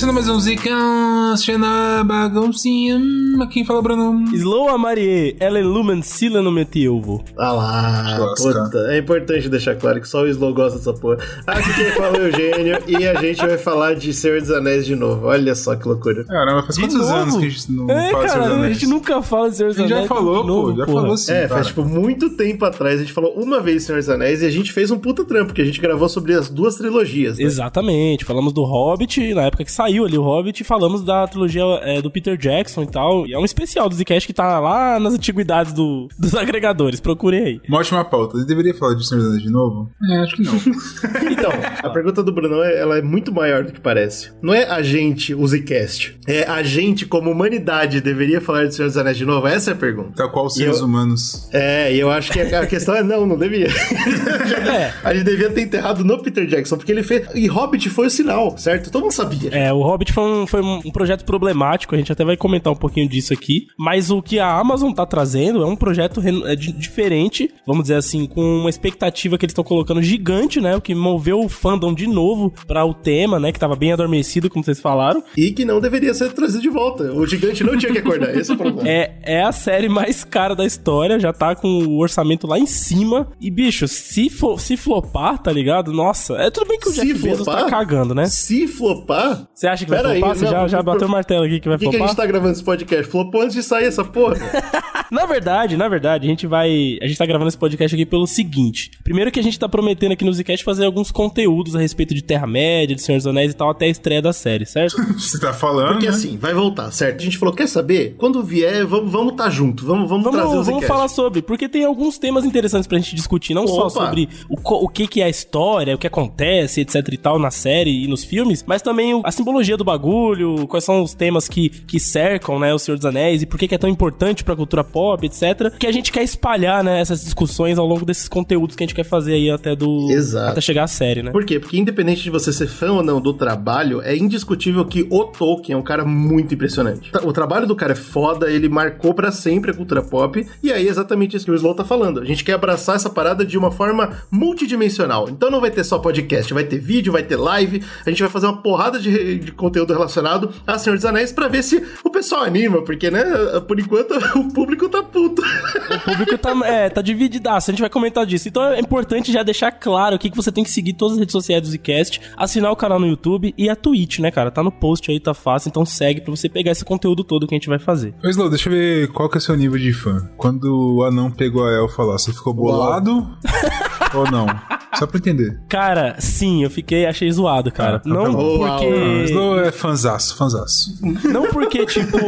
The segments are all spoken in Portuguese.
Começando mais um Zcast na baguncinha. Quem fala, Bruno? Slow a Marie, ela é lumen sila no metilvo. Ah lá, puta. É importante deixar claro que só o Slow gosta dessa porra. Aqui quem fala é o Eugênio e a gente vai falar de Senhor dos Anéis de novo. Olha só que loucura. Caramba, faz De quantos novo? anos que a gente não É, fala sobre cara, a Anéis? gente nunca fala de Senhor A dos gente já Anéis falou, de novo, pô, já porra. falou sim. É, cara. faz tipo muito tempo atrás. A gente falou uma vez Senhor dos Anéis e a gente fez um puta trampo, que a gente gravou sobre as duas trilogias. né? Exatamente, falamos do Hobbit, na época que saiu ali o Hobbit, e falamos da trilogia é, do Peter Jackson e tal. E é um especial do Zcast que tá lá nas antiguidades do- dos agregadores, procurem aí. Uma ótima pauta. Eu deveria falar de Senhor dos Anéis de novo? É, acho que não. Então, a pergunta do Bruno é- ela é muito maior do que parece. Não é a gente, o Zcast. É a gente, como humanidade, deveria falar de Senhor dos Anéis de novo? Essa é a pergunta. Tal qual os seres eu- humanos. É, e eu acho que a a questão é não, não devia. É. A gente devia ter enterrado no Peter Jackson, porque ele fez. E Hobbit foi o sinal, certo? Todo mundo sabia. É, o Hobbit foi um, foi um projeto problemático, a gente até vai comentar um pouquinho disso aqui. Mas o que a Amazon tá trazendo é um projeto é, di- diferente, vamos dizer assim, com uma expectativa que eles estão colocando gigante, né? O que moveu o fandom de novo pra o tema, né? Que tava bem adormecido, como vocês falaram. E que não deveria ser trazido de volta. O gigante não tinha que acordar. Esse é o problema. É, é a série mais cara da história, já tá com o orçamento lá em cima. E, bicho, se, for, se flopar, tá ligado? Nossa, é tudo bem que o Se Jeff Bezos flopar? tá cagando, né? Se flopar. Você acha que vai Pera aí, flopar? Você não, já, já bateu o martelo aqui que vai Por que, que a flopar? gente tá gravando esse podcast? Flopou antes de sair essa porra. Na verdade, na verdade, a gente vai. A gente tá gravando esse podcast aqui pelo seguinte. Primeiro que a gente tá prometendo aqui no Zcast fazer alguns conteúdos a respeito de Terra-média, de Senhor dos Anéis e tal, até a estreia da série, certo? Você tá falando, Porque né? assim, vai voltar, certo? A gente falou, quer saber? Quando vier, vamos vamos tá junto. Vamos, vamos, trazer Vamos, os vamos Zcast. falar sobre, porque tem alguns temas interessantes pra gente discutir, não só Opa. sobre o, o que, que é a história, o que acontece, etc e tal, na série e nos filmes, mas também o- a simbologia do bagulho, quais são os temas que, que cercam, né, o Senhor dos Anéis e por que, que é tão importante pra cultura pop, etc. Que a gente quer espalhar, né, essas discussões ao longo desses conteúdos que a gente quer fazer aí até do. Exato. Até chegar à série, né? Por quê? Porque independente de você ser fã ou não do trabalho, é indiscutível que o Tolkien é um cara muito impressionante. O trabalho do cara é foda, ele marcou pra sempre a cultura pop, e aí é exatamente isso que o Slow tá falando. A gente quer abraçar essa parada de uma forma multidimensional. Então não vai ter só podcast, vai ter vídeo, vai ter live, a gente vai fazer uma porrada de, de conteúdo relacionado a Senhor dos Anéis pra ver se o pessoal anima, porque, né, por enquanto o público tá puto. O público tá, é, tá divididaço, a gente vai comentar disso. Então é importante já deixar claro aqui que você tem que seguir todas as redes sociais do Zcast, assinar o canal no YouTube e a Twitch, né, cara? Tá no post aí, tá fácil, então segue pra você pegar esse conteúdo todo que a gente vai fazer. Ô, Slow, deixa eu ver qual que é o seu nível de fã. Quando o anão pegou a elfa lá, você ficou bolado ou não? Só pra entender. Cara, sim, eu fiquei, achei zoado, cara. Ah, tá não bom. porque. O Slow é fanzaço, fanzaço. Não porque, tipo.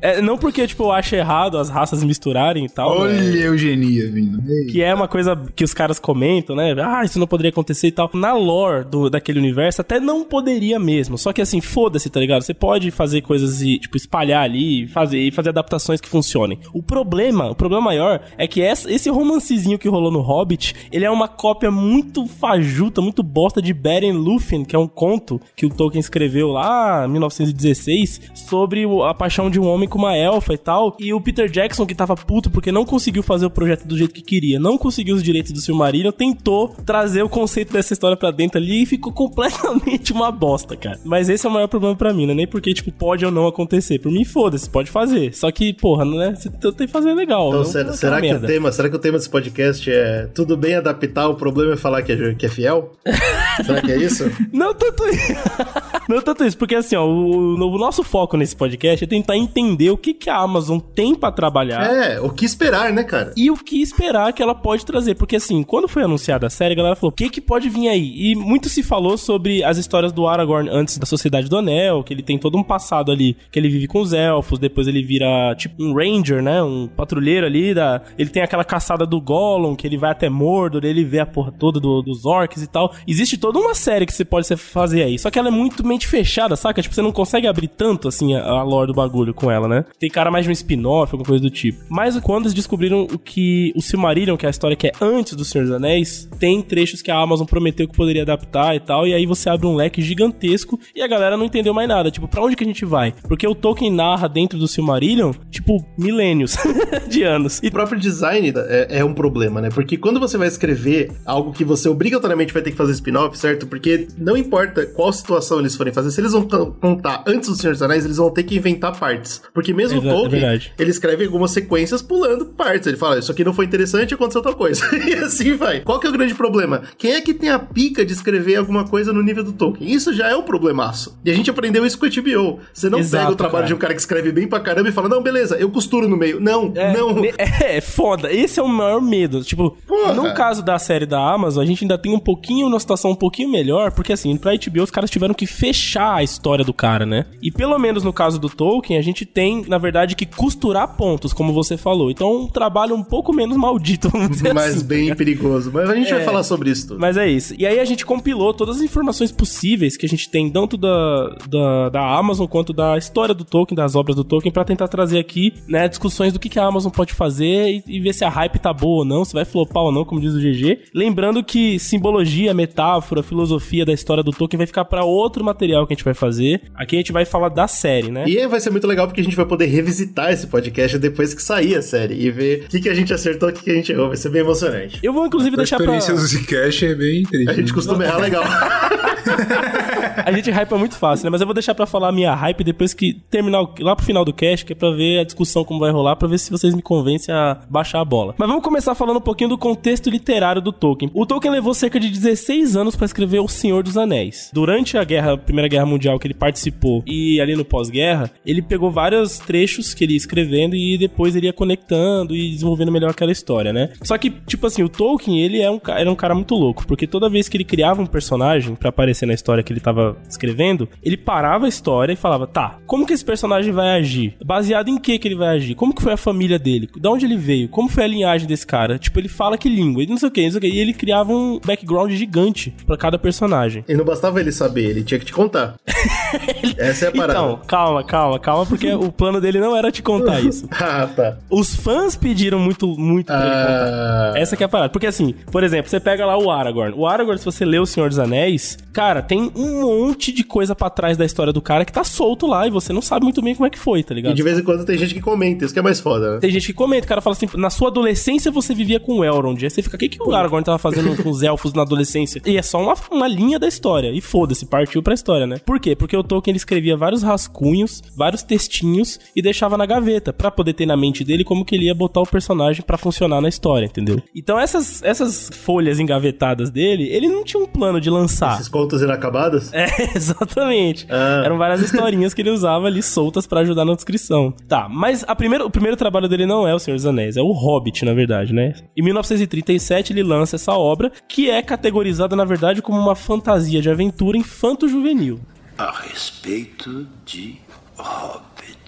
É, não porque, tipo, eu acho errado as raças misturarem e tal. Olha né? eugenia vindo. Que é uma coisa que os caras comentam, né? Ah, isso não poderia acontecer e tal. Na lore do, daquele universo, até não poderia mesmo. Só que assim, foda-se, tá ligado? Você pode fazer coisas e, tipo, espalhar ali e fazer, e fazer adaptações que funcionem. O problema, o problema maior é que essa- esse romancezinho que rolou no Hobbit, ele é uma cópia muito fajuta, muito bosta de Beren Lúthien, que é um conto que o Tolkien escreveu lá em 1916 sobre a paixão de um homem com uma elfa e tal. E o Peter Jackson, que tava puto porque não conseguiu fazer o projeto do jeito que queria, não conseguiu os direitos do Silmarillion, tentou trazer o conceito dessa história pra dentro ali e ficou completamente uma bosta, cara. Mas esse é o maior problema pra mim, né? Nem porque, tipo, pode ou não acontecer. Por mim, foda-se, pode fazer. Só que, porra, né? Você tem que fazer legal. Então, não será, aquela será que o tema, será que o tema desse podcast é tudo bem adaptar, o problema é falar que é, que é fiel? será que é isso? Não tanto isso. Não tanto isso, porque assim, ó, o, o nosso foco nesse podcast é tentar entender o que, que a Amazon tem pra trabalhar. É, o que esperar, né, cara? E o que esperar que ela pode trazer. Porque, assim, quando foi anunciada a série, a galera falou: o que, que pode vir aí? E muito se falou sobre as histórias do Aragorn antes da Sociedade do Anel, que ele tem todo um passado ali, que ele vive com os elfos, depois ele vira tipo um ranger, né? Um patrulheiro ali. Da... Ele tem aquela caçada do Gollum, que ele vai até Mordor, ele vê a porra toda do- dos orcs e tal. Existe toda uma série que você pode fazer aí. Só que ela é muito extremamente fechada, saca? Tipo, você não consegue abrir tanto, assim, a, a lore do bagulho com ela, né? Tem cara mais de um spin-off, alguma coisa do tipo. Mas quando eles descobriram o que o Silmarillion, que é a história que é antes do Senhor dos Anéis, tem trechos que a Amazon prometeu que poderia adaptar e tal, e aí você abre um leque gigantesco e a galera não entendeu mais nada. Tipo, pra onde que a gente vai? Porque o Tolkien narra dentro do Silmarillion, tipo, milênios de anos. E o próprio design é, é, um problema, né? Porque quando você vai escrever algo que você obrigatoriamente vai ter que fazer spin-off, certo? Porque não importa qual situação eles forem fazer, se eles vão contar antes do Senhor dos Anéis, eles vão ter que inventar partes. Porque mesmo o Tolkien, é ele escreve algumas sequências pulando partes. Ele fala, isso aqui não foi interessante, aconteceu tal coisa. e assim vai. Qual que é o grande problema? Quem é que tem a pica de escrever alguma coisa no nível do Tolkien? Isso já é um problemaço. E a gente aprendeu isso com a HBO. Você não Exato, pega o trabalho cara. de um cara que escreve bem pra caramba e fala, não, beleza, eu costuro no meio. Não, é, não. É, é, foda. Esse é o maior medo. Tipo, Porra. no caso da série da Amazon, a gente ainda tem um pouquinho, uma situação um pouquinho melhor, porque assim, pra HBO os caras tiveram que fechar a história do cara, né? E pelo menos no caso do Tolkien, a gente tem, na verdade, que costurar pontos, como você falou. Então, um trabalho um pouco menos maldito, vamos dizer Mas assim. bem perigoso. Mas a gente é, vai falar sobre isso tudo. Mas é isso. E aí a gente compilou todas as informações possíveis que a gente tem, tanto da, da, da Amazon quanto da história do Tolkien, das obras do Tolkien, para tentar trazer aqui, né, discussões do que, que a Amazon pode fazer e, e, ver se a hype tá boa ou não, se vai flopar ou não, como diz o GG. Lembrando que simbologia, metáfora, filosofia da história do Tolkien vai ficar para outro material que a gente vai fazer. Aqui a gente vai falar da série, né? E vai ser muito legal porque a gente vai poder revisitar esse podcast depois que sair a série e ver o que, que a gente acertou, o que, que a gente errou. Vai ser bem emocionante. Eu vou, inclusive, a deixar pra... A experiência do Zcash é bem triste. A gente costuma errar legal. a gente hypa muito fácil, né? Mas eu vou deixar pra falar a minha hype depois que terminar o... lá pro final do cast, que é pra ver a discussão como vai rolar, pra ver se vocês me convencem a baixar a bola. Mas vamos começar falando um pouquinho do contexto literário do Tolkien. O Tolkien levou cerca de 16 anos para escrever O Senhor dos Anéis. Durante a guerra, a Primeira Guerra Mundial que ele participou e ali no pós-guerra, ele pegou vários trechos que ele ia escrevendo e depois ele ia conectando e desenvolvendo melhor aquela história, né? Só que, tipo assim, o Tolkien, ele é um, era um cara muito louco, porque toda vez que ele criava um personagem para aparecer na história que ele tava escrevendo, ele parava a história e falava, tá, como que esse personagem vai agir? Baseado em que que ele vai agir? Como que foi a família dele? De onde ele veio? Como foi a linhagem desse cara? Tipo, ele fala que língua, ele não sei o que, não sei o que. E ele criava um background gigante para cada personagem. E não bastava ele saber, ele tinha que te contar. Essa é a parada. Então, calma, calma, calma, porque o plano dele não era te contar isso. ah, tá. Os fãs pediram muito, muito pra ah... ele contar. Essa que é a parada. Porque assim, por exemplo, você pega lá o Aragorn. O Aragorn, se você lê O Senhor dos Anéis, cara, tem um monte de coisa para trás da história do cara que tá solto lá e você não sabe muito bem como é que foi, tá ligado? E de vez em quando tem gente que comenta, isso que é mais foda, né? Tem gente que comenta, o cara fala assim, na sua adolescência você vivia com o Elrond. Aí você fica, o que, que o Aragorn tava fazendo com os elfos na adolescência? E é só uma, uma linha da história. E foda-se, partiu pra história, né? Por quê? Porque o Tolkien ele escrevia vários rascunhos, vários textinhos e deixava na gaveta para poder ter na mente dele como que ele ia botar o personagem para funcionar na história, entendeu? Então essas, essas folhas engavetadas dele, ele não tinha um plano de lançar. Esses contos inacabados? É, exatamente. Ah. Eram várias historinhas que ele usava ali soltas para ajudar na descrição. Tá, mas a primeira, o primeiro trabalho dele não é O Senhor dos Anéis, é o Hobbit, na verdade, né? Em 1937 ele lança essa obra, que é categorizada, na verdade, como uma fantasia de aventura infanto-juvenil. A respeito de hobbits.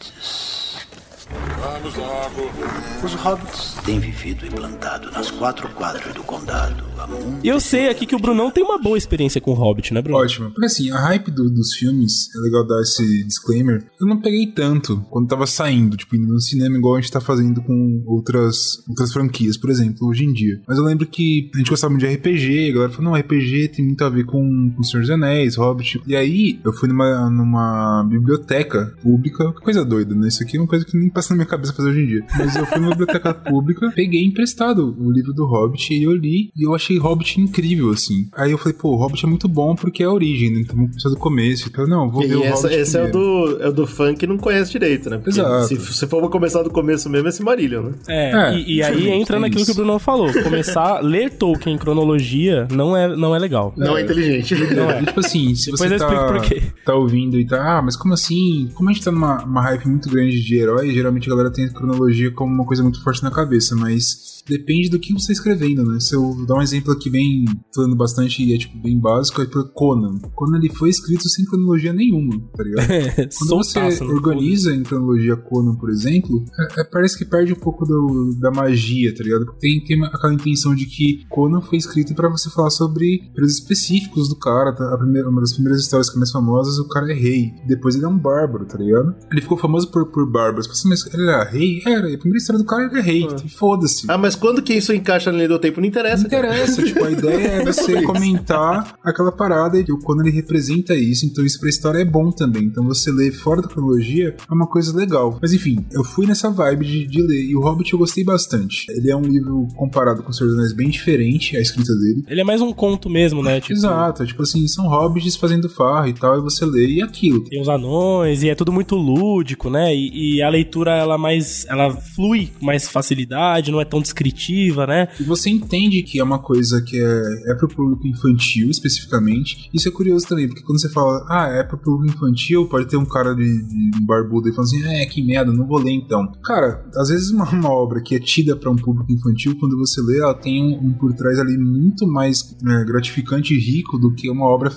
Vamos logo. Os hobbits têm vivido e plantado nas quatro quadras do condado há muito E eu sei aqui que o Brunão tem uma boa experiência com Hobbit, né, Bruno? Ótimo. Porque assim, a hype do, dos filmes, é legal dar esse disclaimer, eu não peguei tanto quando tava saindo, tipo, indo no cinema, igual a gente tá fazendo com outras, outras franquias, por exemplo, hoje em dia. Mas eu lembro que a gente gostava muito de RPG, a galera falou, não, RPG tem muito a ver com, com o Senhor dos Anéis, Hobbit. E aí, eu fui numa, numa biblioteca pública, coisa doida, né? Isso aqui é uma coisa que nem passa na minha cabeça fazer hoje em dia. Mas eu fui numa biblioteca pública, peguei emprestado o livro do Hobbit e eu li e eu achei Hobbit incrível, assim. Aí eu falei, pô, o Hobbit é muito bom porque é a origem, né? Então vamos começar do começo. Então, não, vou e ver o essa, Hobbit. Esse é o, do, é o do fã que não conhece direito, né? Porque Exato. Se, se for começar do começo mesmo, é esse Marillion, né? É, é e, e aí entra naquilo isso. que o Bruno falou. Começar a ler Tolkien em cronologia não é, não é legal. Não é, é inteligente. Não é. tipo assim, se Depois você tá, tá ouvindo e tá, ah, mas como assim? Como a gente tá numa hype muito grande de herói, geralmente a galera tem cronologia como uma coisa muito forte na cabeça, mas depende do que você está escrevendo, né? Se eu dar um exemplo aqui bem, falando bastante e é tipo bem básico, é pro Conan. Conan ele foi escrito sem cronologia nenhuma, tá ligado? Quando você organiza em cronologia Conan, por exemplo, é- é- parece que perde um pouco do- da magia, tá ligado? Porque tem, tem aquela intenção de que Conan foi escrito pra você falar sobre períodos específicos do cara. tá? A primeira, uma das primeiras histórias que é mais famosas, o cara é rei. Depois ele é um bárbaro, tá ligado? Ele ficou famoso por, por bárbaros. Mas ele era rei? Era. E a primeira história do cara ele é rei. E Foda-se. Ah, mas quando que isso encaixa na linha do tempo? Não interessa. Não interessa, tipo, a ideia é você comentar aquela parada e quando ele representa isso, então isso pra história é bom também. Então você ler fora da cronologia é uma coisa legal. Mas enfim, eu fui nessa vibe de, de ler. E o Hobbit eu gostei bastante. Ele é um livro comparado com o Senhor dos Anéis bem diferente, a escrita dele. Ele é mais um conto mesmo, né? Tipo, Exato, tipo assim, são hobbits fazendo farra e tal, e você lê e é aquilo. Tem os anões e é tudo muito lúdico, né? E, e a leitura ela mais ela flui com mais facilidade, não é tão descritiva, né? E você entende que é uma coisa que é, é pro público infantil, especificamente. Isso é curioso também, porque quando você fala, ah, é pro público infantil, pode ter um cara de, de um barbudo e falando assim, é, que merda, não vou ler então. Cara, às vezes uma, uma obra que é tida pra um público infantil, quando você lê, ela tem um, um por trás ali muito mais é, gratificante e rico do que uma obra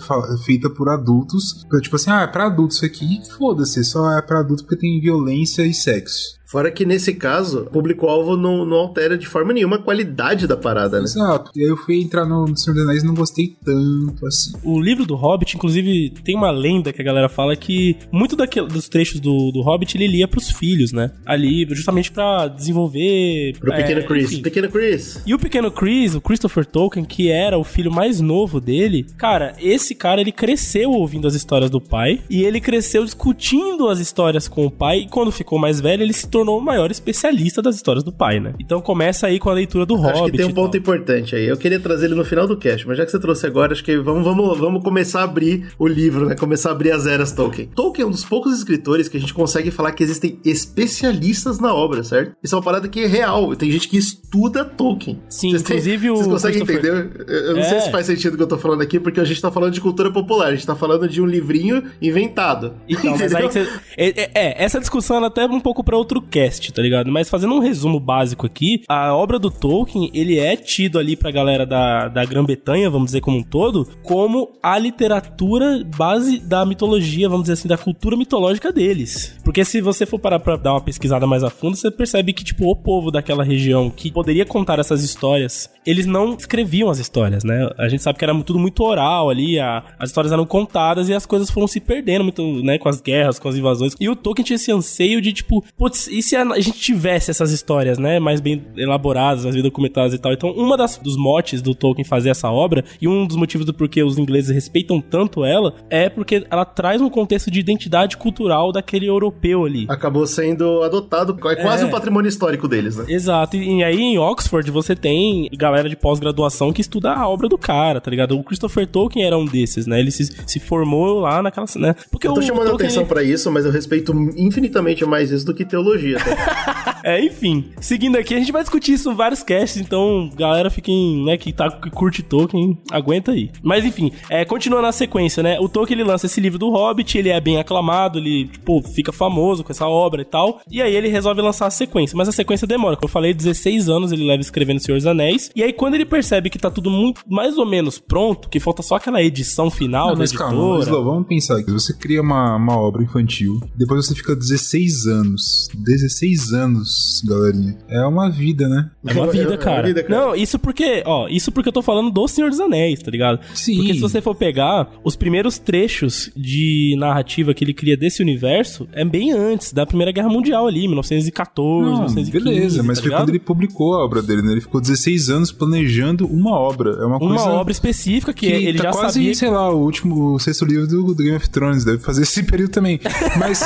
feita por adultos. Tipo assim, ah, é pra adultos isso aqui, foda-se, só é pra adulto porque tem violência e sexo. Fora que nesse caso, o público-alvo não, não altera de forma nenhuma a qualidade da parada, né? Exato. E aí eu fui entrar no Senhor dos Anéis e não gostei tanto assim. O livro do Hobbit, inclusive, tem uma lenda que a galera fala que muito daquele, dos trechos do, do Hobbit ele lia pros filhos, né? Ali, justamente pra desenvolver. Pro é, pequeno Chris. enfim. Pequeno Chris. E o pequeno Chris, o Christopher Tolkien, que era o filho mais novo dele, cara, esse cara ele cresceu ouvindo as histórias do pai e ele cresceu discutindo as histórias com o pai e quando ficou mais velho ele se tornou o maior especialista das histórias do pai, né? Então começa aí com a leitura do Hobbit. Acho que tem um ponto importante aí. Eu queria trazer ele no final do cast, mas já que você trouxe agora, acho que vamos, vamos, vamos começar a abrir o livro, né? Começar a abrir as eras Tolkien. Tolkien é um dos poucos escritores que a gente consegue falar que existem especialistas na obra, certo? Isso é uma parada que é real. Tem gente que estuda Tolkien. Sim, Vocês inclusive o Vocês conseguem Christopher- entender? Eu eu não sei É. se faz sentido o que eu tô falando aqui, porque a gente tá falando de cultura popular. A gente tá falando de um livrinho inventado. Então, mas aí que você... é, é- é, essa discussão ela até é um pouco pra outro cast, tá ligado? Mas fazendo um resumo básico aqui, a obra do Tolkien, ele é tido ali pra galera da, da Grã-Bretanha, vamos dizer como um todo, como a literatura base da mitologia, vamos dizer assim, da cultura mitológica deles. Porque se você for parar pra dar uma pesquisada mais a fundo, você percebe que, tipo, o povo daquela região que poderia contar essas histórias, eles não escreviam as histórias, né? A gente sabe que era tudo muito oral ali, a- as histórias eram contadas e as coisas foram se perdendo muito, né, com as guerras, com as invasões. E o Tolkien tinha esse anseio de, tipo, putz, e se a a gente tivesse essas histórias, né, mais bem elaboradas, mais bem documentadas e tal. Então, uma das dos motes do Tolkien fazer essa obra e um dos motivos do porquê os ingleses respeitam tanto ela é porque ela traz um contexto de identidade cultural daquele europeu ali. Acabou sendo adotado, é quase É. um patrimônio histórico deles, né? Exato, e, e aí em Oxford você tem galera de pós-graduação que estuda a obra do cara, tá ligado? O Christopher Tolkien era um desses, né? Ele se, se formou lá naquela, né? Porque Eu tô chamando a Tolkien, atenção pra isso, mas eu respeito infinitamente mais isso do que teologia. Tá? É, enfim, seguindo aqui, a gente vai discutir isso em vários casts, então, galera, fiquem, né, que, tá, que curte Tolkien, aguenta aí. Mas enfim, é, continuando a sequência, né, o Tolkien, ele lança esse livro do Hobbit, ele é bem aclamado, ele, tipo, fica famoso com essa obra e tal, e aí ele resolve lançar a sequência, mas a sequência demora, como eu falei, 16 anos ele leva escrevendo Senhor dos Anéis, e aí quando ele percebe que tá tudo muito, mais ou menos pronto, que falta só aquela edição final Não, da mas calma, editora... Slow, vamos pensar aqui. Você cria uma, uma obra infantil, depois você fica 16 anos. 16 anos, galerinha. É uma vida, né? É uma vida, É uma cara. vida, cara. Não, isso porque, ó, isso porque eu tô falando do Senhor dos Anéis, tá ligado? Sim. Porque se você for pegar os primeiros trechos de narrativa que ele cria desse universo, é bem antes da Primeira Guerra Mundial ali, 1914, Não, 1915. beleza, mas tá foi ligado? quando ele publicou a obra dele, né? Ele ficou 16 anos planejando uma obra. É uma, Uma coisa. obra específica que, que ele tá já quase, sabia. sei lá, o último, o sexto livro do, do Game of Thrones, deve fazer esse período também. Mas,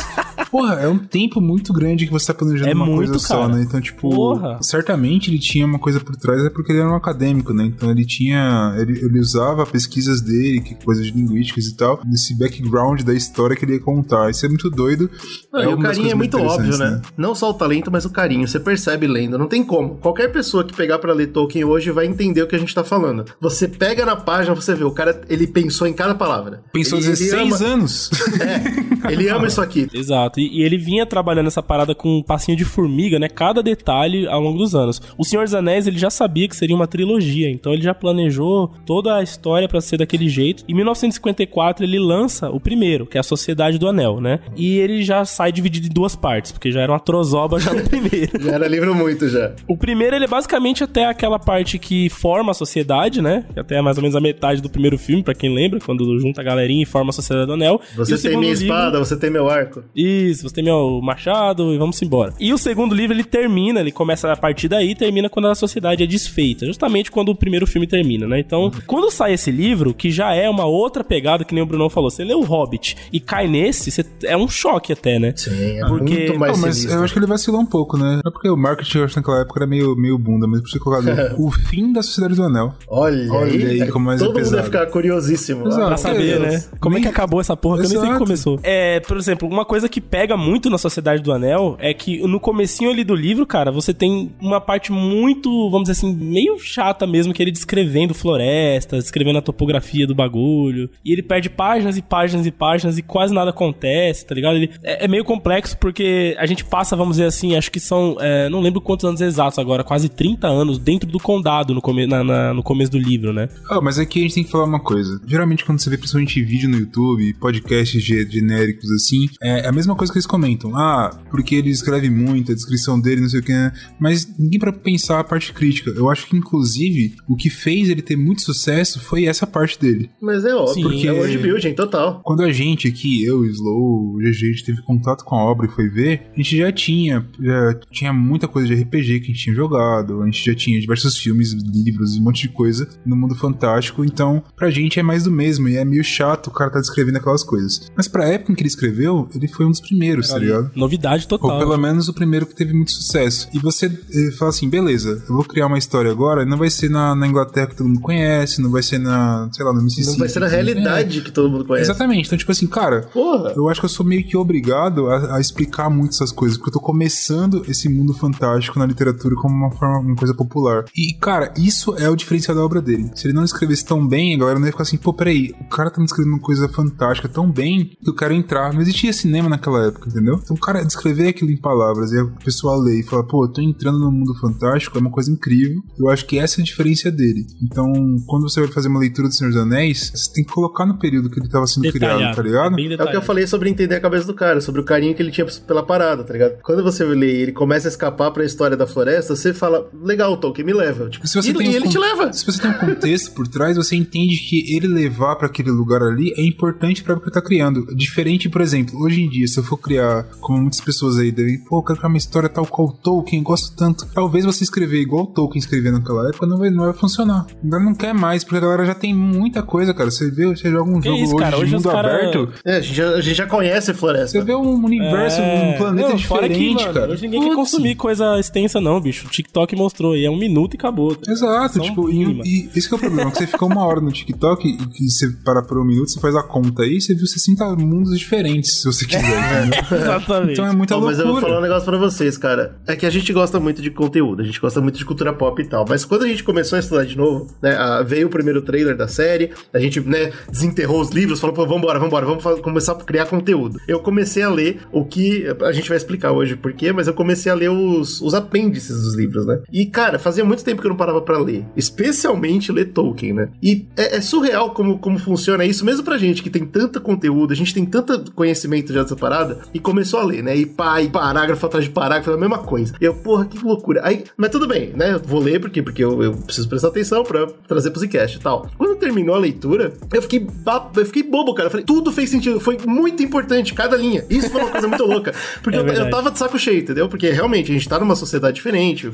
porra, é um tempo muito grande que você tá planejando É uma muito, coisa só, cara. né? Então, tipo, Porra. certamente ele tinha uma coisa por trás, é porque ele era um acadêmico, né? Então ele tinha, ele, ele usava pesquisas dele, que coisas de linguísticas e tal, nesse background da história que ele ia contar. Isso é muito doido. Não, e o uma carinho é muito óbvio, interessantes, né? Não só o talento, mas o carinho. Você percebe lendo, não tem como. Qualquer pessoa que pegar pra ler Tolkien hoje vai entender o que a gente tá falando. Você pega na página, você vê, o cara, ele pensou em cada palavra. Pensou ele, ele 16 ama, anos. É, ele ama isso aqui. Exato. Exato. E, e, ele vinha trabalhando essa parada com um passinho de formiga, né? Cada detalhe ao longo dos anos. O Senhor dos Anéis, ele já sabia que seria uma trilogia, então ele já planejou toda a história para ser daquele jeito. Em 1954, ele lança o primeiro, que é a Sociedade do Anel, né? E ele já sai dividido em duas partes, porque já era uma trozoba já no primeiro. já era livro muito já. O primeiro, ele é basicamente até aquela parte que forma a sociedade, né? Que até é mais ou menos a metade do primeiro filme, para quem lembra, quando junta a galerinha e forma a Sociedade do Anel. Você tem minha livro... espada, você tem meu arco. Isso, você tem meu machado e vamos embora. E o segundo livro, ele termina, ele começa a partir daí e termina quando a sociedade é desfeita. Justamente quando o primeiro filme termina, né? Então, uhum. quando sai esse livro, que já é uma outra pegada, que nem o Brunão falou, você lê o Hobbit e cai nesse, você... é um choque até, né? Sim, é porque... muito mais Não, mas eu acho que ele vacilou um pouco, né? É porque o marketing, eu acho, naquela época era meio, meio bunda, mesmo por ser colocado o fim da Sociedade do Anel. Olha, Olha aí, aí como mais todo é mundo ia ficar curiosíssimo. Exato. Pra saber, né? Como Nem... é que acabou essa porra, que eu nem sei como começou. É, por exemplo, uma coisa que pega muito na Sociedade do Anel é que no comecinho ali do livro, cara, você tem uma parte muito, vamos dizer assim, meio chata mesmo, que ele descrevendo florestas, descrevendo a topografia do bagulho. E ele perde páginas e páginas e páginas e quase nada acontece, tá ligado? Ele é, é meio complexo porque a gente passa, vamos dizer assim, acho que são, é, não lembro quantos anos exatos agora, quase 30 anos dentro do condado no, come, na, na, no começo do livro, né? Ah, mas aqui a gente tem que falar uma coisa. Geralmente quando você vê principalmente vídeo no YouTube, podcasts genéricos assim, é a mesma coisa que eles comentam. Ah, porque ele escreve muito, a descrição dele, não sei o que, né? Mas ninguém para pensar a parte crítica. Eu acho que, inclusive, o que fez ele ter muito sucesso foi essa parte dele. Mas é óbvio, Sim, porque é world building total. Quando a gente aqui, eu, Slow, o GG, a gente teve contato com a obra e foi ver, a gente já tinha, já tinha muita coisa de RPG que a gente tinha jogado, a gente já tinha diversos filmes, livros, um monte de coisa no mundo fantástico, então pra gente é mais do mesmo e é meio chato o cara tá descrevendo aquelas coisas. Mas pra época em que ele escreveu, ele foi um dos primeiros, tá ligado? Novidade total. Ou pelo menos o primeiro que teve muito sucesso. E você eh, fala assim, beleza, eu vou criar uma história agora, não vai ser na, na, Inglaterra que todo mundo conhece, não vai ser na, sei lá, no Mississippi. Não vai ser na realidade é. que todo mundo conhece. Exatamente. Então, tipo assim, cara, Porra. eu acho que eu sou meio que obrigado a, a, explicar muito essas coisas, porque eu tô começando esse mundo fantástico na literatura como uma forma, uma coisa popular. E, cara, isso é o diferencial da obra dele. Se ele não escrevesse tão bem, a galera não ia ficar assim, pô, peraí, o cara tá me escrevendo uma coisa fantástica tão bem que eu quero entrar. Não existia cinema naquela época, entendeu? Então, o cara descrever aquilo em palavras e a pessoa lê e fala, pô, eu tô entrando no mundo fantástico, é uma coisa incrível. Eu acho que essa é a diferença dele. Então, quando você vai fazer uma leitura do Senhor dos Anéis, você tem que colocar no período que ele tava sendo Detalhado, criado, tá ligado? É o que eu falei sobre entender a cabeça do cara, sobre o carinho que ele tinha pela parada, tá ligado? Quando você lê e ele começa a escapar pra história da floresta, você fala, legal, Tolkien, me leva. Tipo, se você e, tem e ele te leva. Se você tem um contexto por trás, você entende que ele levar para aquele lugar ali é importante para o que tá criando. Diferente, por exemplo, hoje em dia, se eu for criar, como muitas pessoas aí devem, pô, eu quero criar uma história tal qual Tolkien, gosto tanto. Talvez você escrever igual Tolkien escrevia naquela época não vai, não vai funcionar. Agora não quer mais, porque a galera já tem muita coisa, cara. Você vê, você joga um que jogo isso, hoje, cara? hoje de mundo cara... aberto. É, a gente, já, a gente já conhece floresta. Você vê um universo, é... um planeta não, diferente, que, cara. Hoje ninguém Putz. quer consumir coisa extensa, não, bicho. O TikTok mostrou aí, é um minuto e acabou. Tá? Exato, tipo, e, e, esse é o problema, que você fica uma hora no TikTok e que você para por um minuto, você faz a conta aí, você viu 60 mundos diferentes, se você quiser. É, exatamente. Então é muita loucura. Mas eu vou falar um negócio pra vocês, cara. É que a gente gosta muito de conteúdo, a gente gosta muito de cultura pop e tal. Mas quando a gente começou a estudar de novo, né, a, veio o primeiro trailer da série, a gente, né, desenterrou os livros, falou, pô, vambora, vambora, vamos começar a criar conteúdo. Eu comecei a ler o que, a gente vai explicar hoje por quê, mas eu comecei a ler os, os apêndices dos livros, né? E, cara, fazia muito tempo que eu não parava para ler, especialmente ler Tolkien, né? E é, é surreal como, como funciona isso, mesmo pra gente que tem tanto conteúdo, a gente tem tanto conhecimento já dessa parada, e começou a ler, né? E pá, e parágrafo atrás de parágrafo, a mesma coisa. Eu, porra, que loucura. Aí, mas tudo bem, né? Eu vou ler porque, porque eu, eu preciso prestar atenção pra trazer pro Zcast e tal. Quando terminou a leitura, eu fiquei, eu fiquei bobo, cara. Eu falei, tudo fez sentido, foi muito importante, cada linha. Isso foi uma coisa muito louca. Porque é eu, eu tava de saco cheio, entendeu? Porque realmente a gente tá numa sociedade diferente,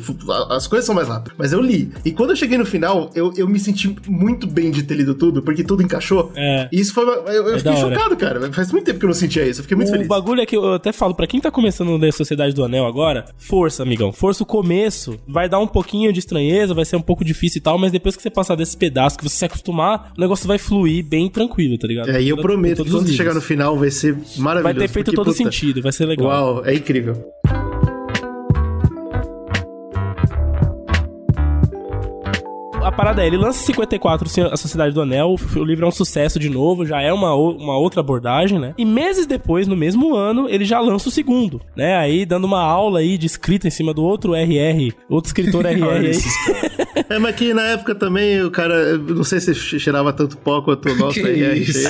as coisas são mais rápidas. Mas eu li. E quando eu cheguei no final, eu, eu me senti muito bem de ter lido tudo, porque tudo encaixou. É. E isso foi. Eu, eu é fiquei chocado, cara. Faz muito tempo que eu não sentia isso. Eu fiquei muito o feliz. O bagulho é que eu até falo, pra quem tá começando a ler Sociedade do Anel agora, força, amigão. Força o começo. Vai dar um pouquinho de estranheza, vai ser um pouco difícil e tal, mas depois que você passar desse pedaço, que você se acostumar, o negócio vai fluir bem tranquilo, tá ligado? É, e eu prometo que quando chegar no final vai ser maravilhoso. Vai ter feito porque, todo puta, sentido, vai ser legal. Uau, é incrível. A parada é, ele lança em 54 A Sociedade do Anel, o livro é um sucesso de novo, já é uma, uma outra abordagem, né? E meses depois, no mesmo ano, ele já lança o segundo, né? Aí dando uma aula aí de escrita em cima do outro RR, outro escritor RR aí. É, mas que na época também o cara, não sei se cheirava tanto pó quanto o nosso RR cheira.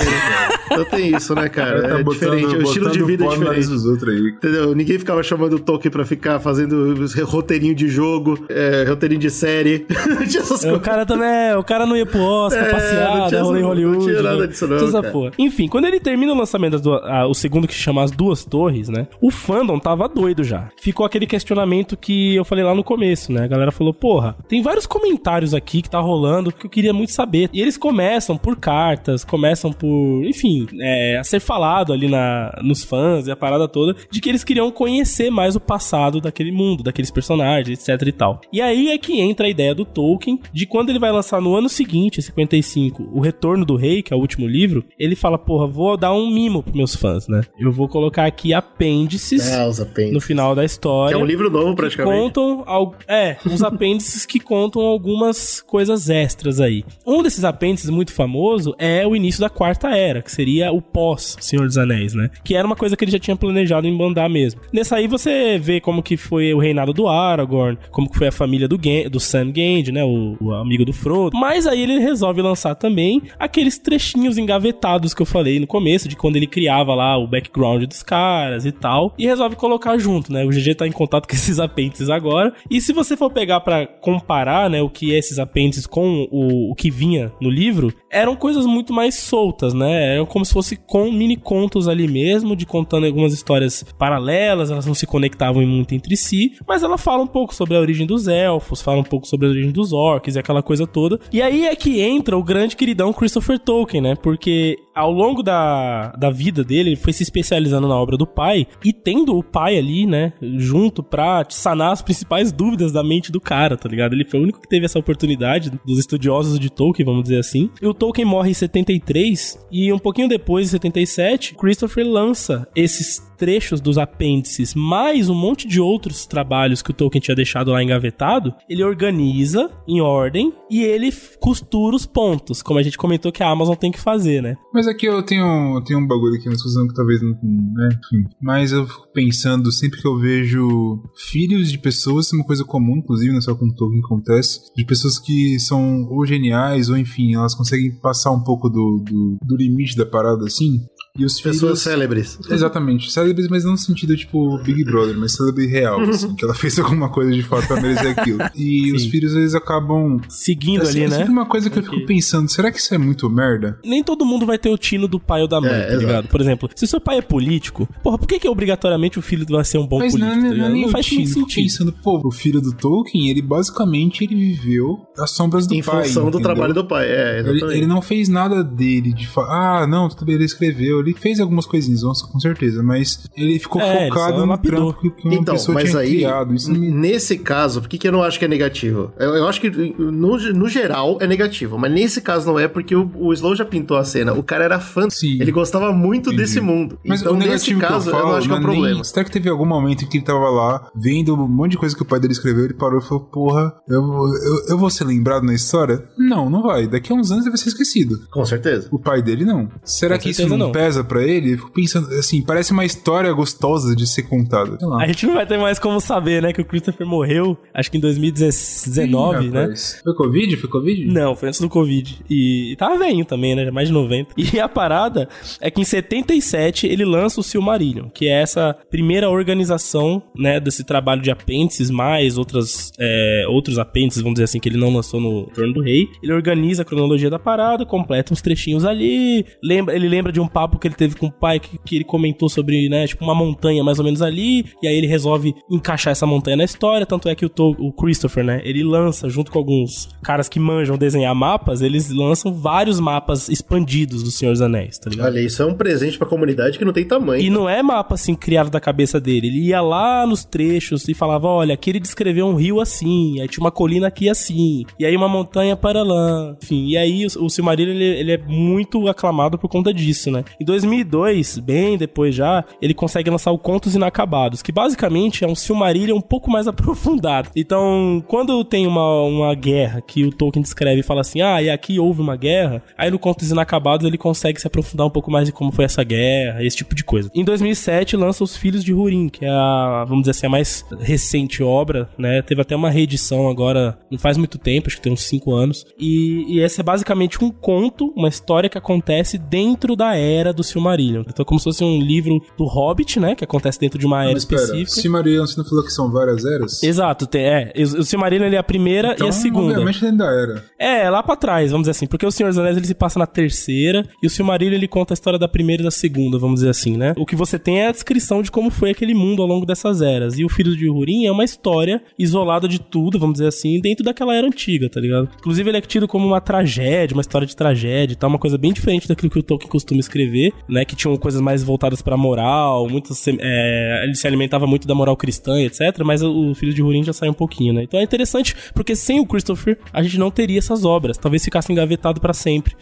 Então tem isso, né, cara? Tá é botando, diferente, o estilo de vida é diferente. Dos outros aí. Entendeu? Ninguém ficava chamando o Tolkien pra ficar fazendo roteirinho de jogo, é, roteirinho de série. é, o cara também, o cara não ia pro Oscar, é, passear, dar rolê em Hollywood. Não tinha nada né? disso não, essa porra. Enfim, quando ele termina o lançamento, do, a, o segundo que se chama As Duas Torres, né? O fandom tava doido já. Ficou aquele questionamento que eu falei lá no começo, né? A galera falou, porra, tem vários comentários aqui que tá rolando que eu queria muito saber. E eles começam por cartas, começam por, enfim, é, a ser falado ali na, nos fãs e a parada toda, de que eles queriam conhecer mais o passado daquele mundo, daqueles personagens, etc e tal. E aí é que entra a ideia do Tolkien de quando ele vai lançar no ano seguinte, 55, O Retorno do Rei, que é o último livro, ele fala, porra, vou dar um mimo pros meus fãs, né? Eu vou colocar aqui apêndices, é, apêndices. no final da história. Que é um livro novo, praticamente. contam, é, uns apêndices que contam algumas coisas extras aí. Um desses apêndices muito famoso é o início da Quarta Era, que seria o pós Senhor dos Anéis, né? Que era uma coisa que ele já tinha planejado em mandar mesmo. Nessa aí você vê como que foi o reinado do Aragorn, como que foi a família do, Gen do Sam Gand, né? O, o, amigo do Frodo. Mas aí ele resolve lançar também aqueles trechinhos engavetados que eu falei no começo, de quando ele criava lá o background dos caras e tal. E resolve colocar junto, né? O GG tá em contato com esses apêndices agora. E se você for pegar para comparar, né, o que esses apêndices com o, o que vinha no livro, eram coisas muito mais soltas, né? Eram como se fosse com mini contos ali mesmo, de contando algumas histórias paralelas, elas não se conectavam muito entre si, mas ela fala um pouco sobre a origem dos elfos, fala um pouco sobre a origem dos orcs e aquela coisa toda. E aí é que entra o grande queridão Christopher Tolkien, né? Porque ao longo da, da vida dele, ele foi se especializando na obra do pai e tendo o pai ali, né, junto pra sanar as principais dúvidas da mente do cara, tá ligado? Ele foi o único que teve essa oportunidade dos estudiosos de Tolkien, vamos dizer assim. E o Tolkien morre em 73 e um pouquinho depois, em 77, Christopher lança esses trechos dos apêndices, mais um monte de outros trabalhos que o Tolkien tinha deixado lá engavetado, ele organiza em ordem e ele costura os pontos, como a gente comentou que a Amazon tem que fazer, né? Mas aqui eu tenho, eu tenho um bagulho aqui na discussão que talvez não. Né? Enfim. Mas eu fico pensando, sempre que eu vejo filhos de pessoas, é uma coisa comum, inclusive, não é só com o Tolkien acontece, de pessoas que são ou geniais, ou enfim, elas conseguem passar um pouco do, do, do limite da parada assim. E os Pessoas filhos... célebres. Exatamente. Célebres, mas não no sentido tipo Big Brother, mas célebre real, assim, que ela fez alguma coisa de fato pra merecer aquilo. E Sim. os filhos, eles acabam. Seguindo assim, ali, é né? uma coisa que okay. eu fico pensando, será que isso é muito merda? Nem todo mundo vai ter o tino do pai ou da mãe, é, tá exato. ligado? Por exemplo, se o seu pai é político, porra, por que, que obrigatoriamente o filho vai ser um bom mas político? Não, tá não, não, não faz tino, sentido. pensando, pô, o filho do Tolkien, ele basicamente ele viveu as sombras do em pai. Em função entendeu? do trabalho do pai, é, exatamente. Ele, ele não fez nada dele de falar, ah, não, tudo bem, ele escreveu. Ele fez algumas coisinhas coisinhas, com certeza, mas ele ficou é, focado no lapidou. trampo que uma então, pessoa mas tinha aí, criado. Isso nesse caso, por que, que eu não acho que é negativo? Eu, eu acho que, no, no geral, é negativo, mas nesse caso não é, porque o, o Slow já pintou a cena. O cara era fã, Sim. ele gostava muito Entendi. desse mundo. Mas então, o negativo nesse caso, eu, falo, eu não acho que é um problema. Nem, será que teve algum momento em que ele tava lá, vendo um monte de coisa que o pai dele escreveu, ele parou e falou, porra, eu, eu, eu vou ser lembrado na história? Não, não vai. Daqui a uns anos ele vai ser esquecido. Com certeza. O pai dele não. Será Com que isso não, não, pesa para ele? Eu fico pensando, assim, parece uma história gostosa de ser contada. A gente não vai ter mais como saber, né, que o Christopher morreu, acho que em 2019, Sim, né? Foi Covid? Foi Covid? Não, foi antes do Covid. E, e tava velho também, né? Mais de 90. E a parada é que em 77 ele lança o Silmarillion, que é essa primeira organização, né, desse trabalho de apêndices, mais outras, é, outros apêndices, vamos dizer assim, que ele não lançou no Torno do Rei. Ele organiza a cronologia da parada, completa uns trechinhos ali, lembra, ele lembra de um papo que ele teve com o pai que, que ele comentou sobre, né, tipo uma montanha mais ou menos ali, e aí ele resolve encaixar essa montanha na história, tanto é que o, o Christopher, né, ele lança, junto com alguns caras que manjam desenhar mapas, eles lançam vários mapas expandidos do Senhor dos Anéis, tá ligado? Olha, isso é um presente pra comunidade que não tem tamanho. E não é mapa, assim, criado da cabeça dele, ele ia lá nos trechos e falava, olha, aqui ele descreveu um rio assim, aí tinha uma colina aqui assim, e aí uma montanha para lá, enfim, e aí o, o Silmarillion, ele, ele é muito aclamado por conta disso, né? Em 2002, bem depois já, ele consegue lançar o Contos Inacabados, que basicamente é um Silmarillion um pouco mais aprofundado. Então, quando tem uma, uma guerra que o Tolkien descreve e fala assim, ah, e aqui houve uma guerra, aí no Contos Inacabados ele consegue se aprofundar um pouco mais de como foi essa guerra, esse tipo de coisa. Em 2007 lança Os Filhos de Hurin, que é a, vamos dizer assim, a mais recente obra, né? Teve até uma reedição agora, não faz muito tempo, acho que tem uns 5 anos. E, e esse é basicamente um conto, uma história que acontece dentro da era do Silmarillion. Então, como se fosse um livro do Hobbit, né? Que acontece dentro de uma era espera, específica. Silmarillion, você não falou que são várias eras? Exato, tem, é. O Silmarillion ele é a primeira então, e a segunda. Obviamente ainda era. É, lá pra trás, vamos dizer assim. Porque o Senhor dos Anéis ele se passa na terceira e o Silmarillion ele conta a história da primeira e da segunda, vamos dizer assim, né? O que você tem é a descrição de como foi aquele mundo ao longo dessas eras. E o Filho de Hurin é uma história isolada de tudo, vamos dizer assim, dentro daquela era antiga, tá ligado? Inclusive ele é tido como uma tragédia, uma história de tragédia e tal, uma coisa bem diferente daquilo que o Tolkien costuma escrever, né? Que tinham coisas mais voltadas pra moral, muitas, é, ele se alimentava muito da moral cristã, etc. Mas o Filho de Hurin já sai um pouquinho, né? Então é interessante porque sem o Christopher a gente não teria essas obras, talvez ficasse engavetado para sempre.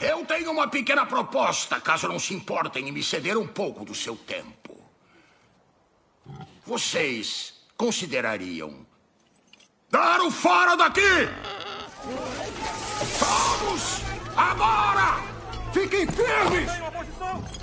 Eu tenho uma pequena proposta, caso não se importem em me ceder um pouco do seu tempo. Vocês considerariam dar o fora daqui? Todos! Agora! Fiquem firmes! 고.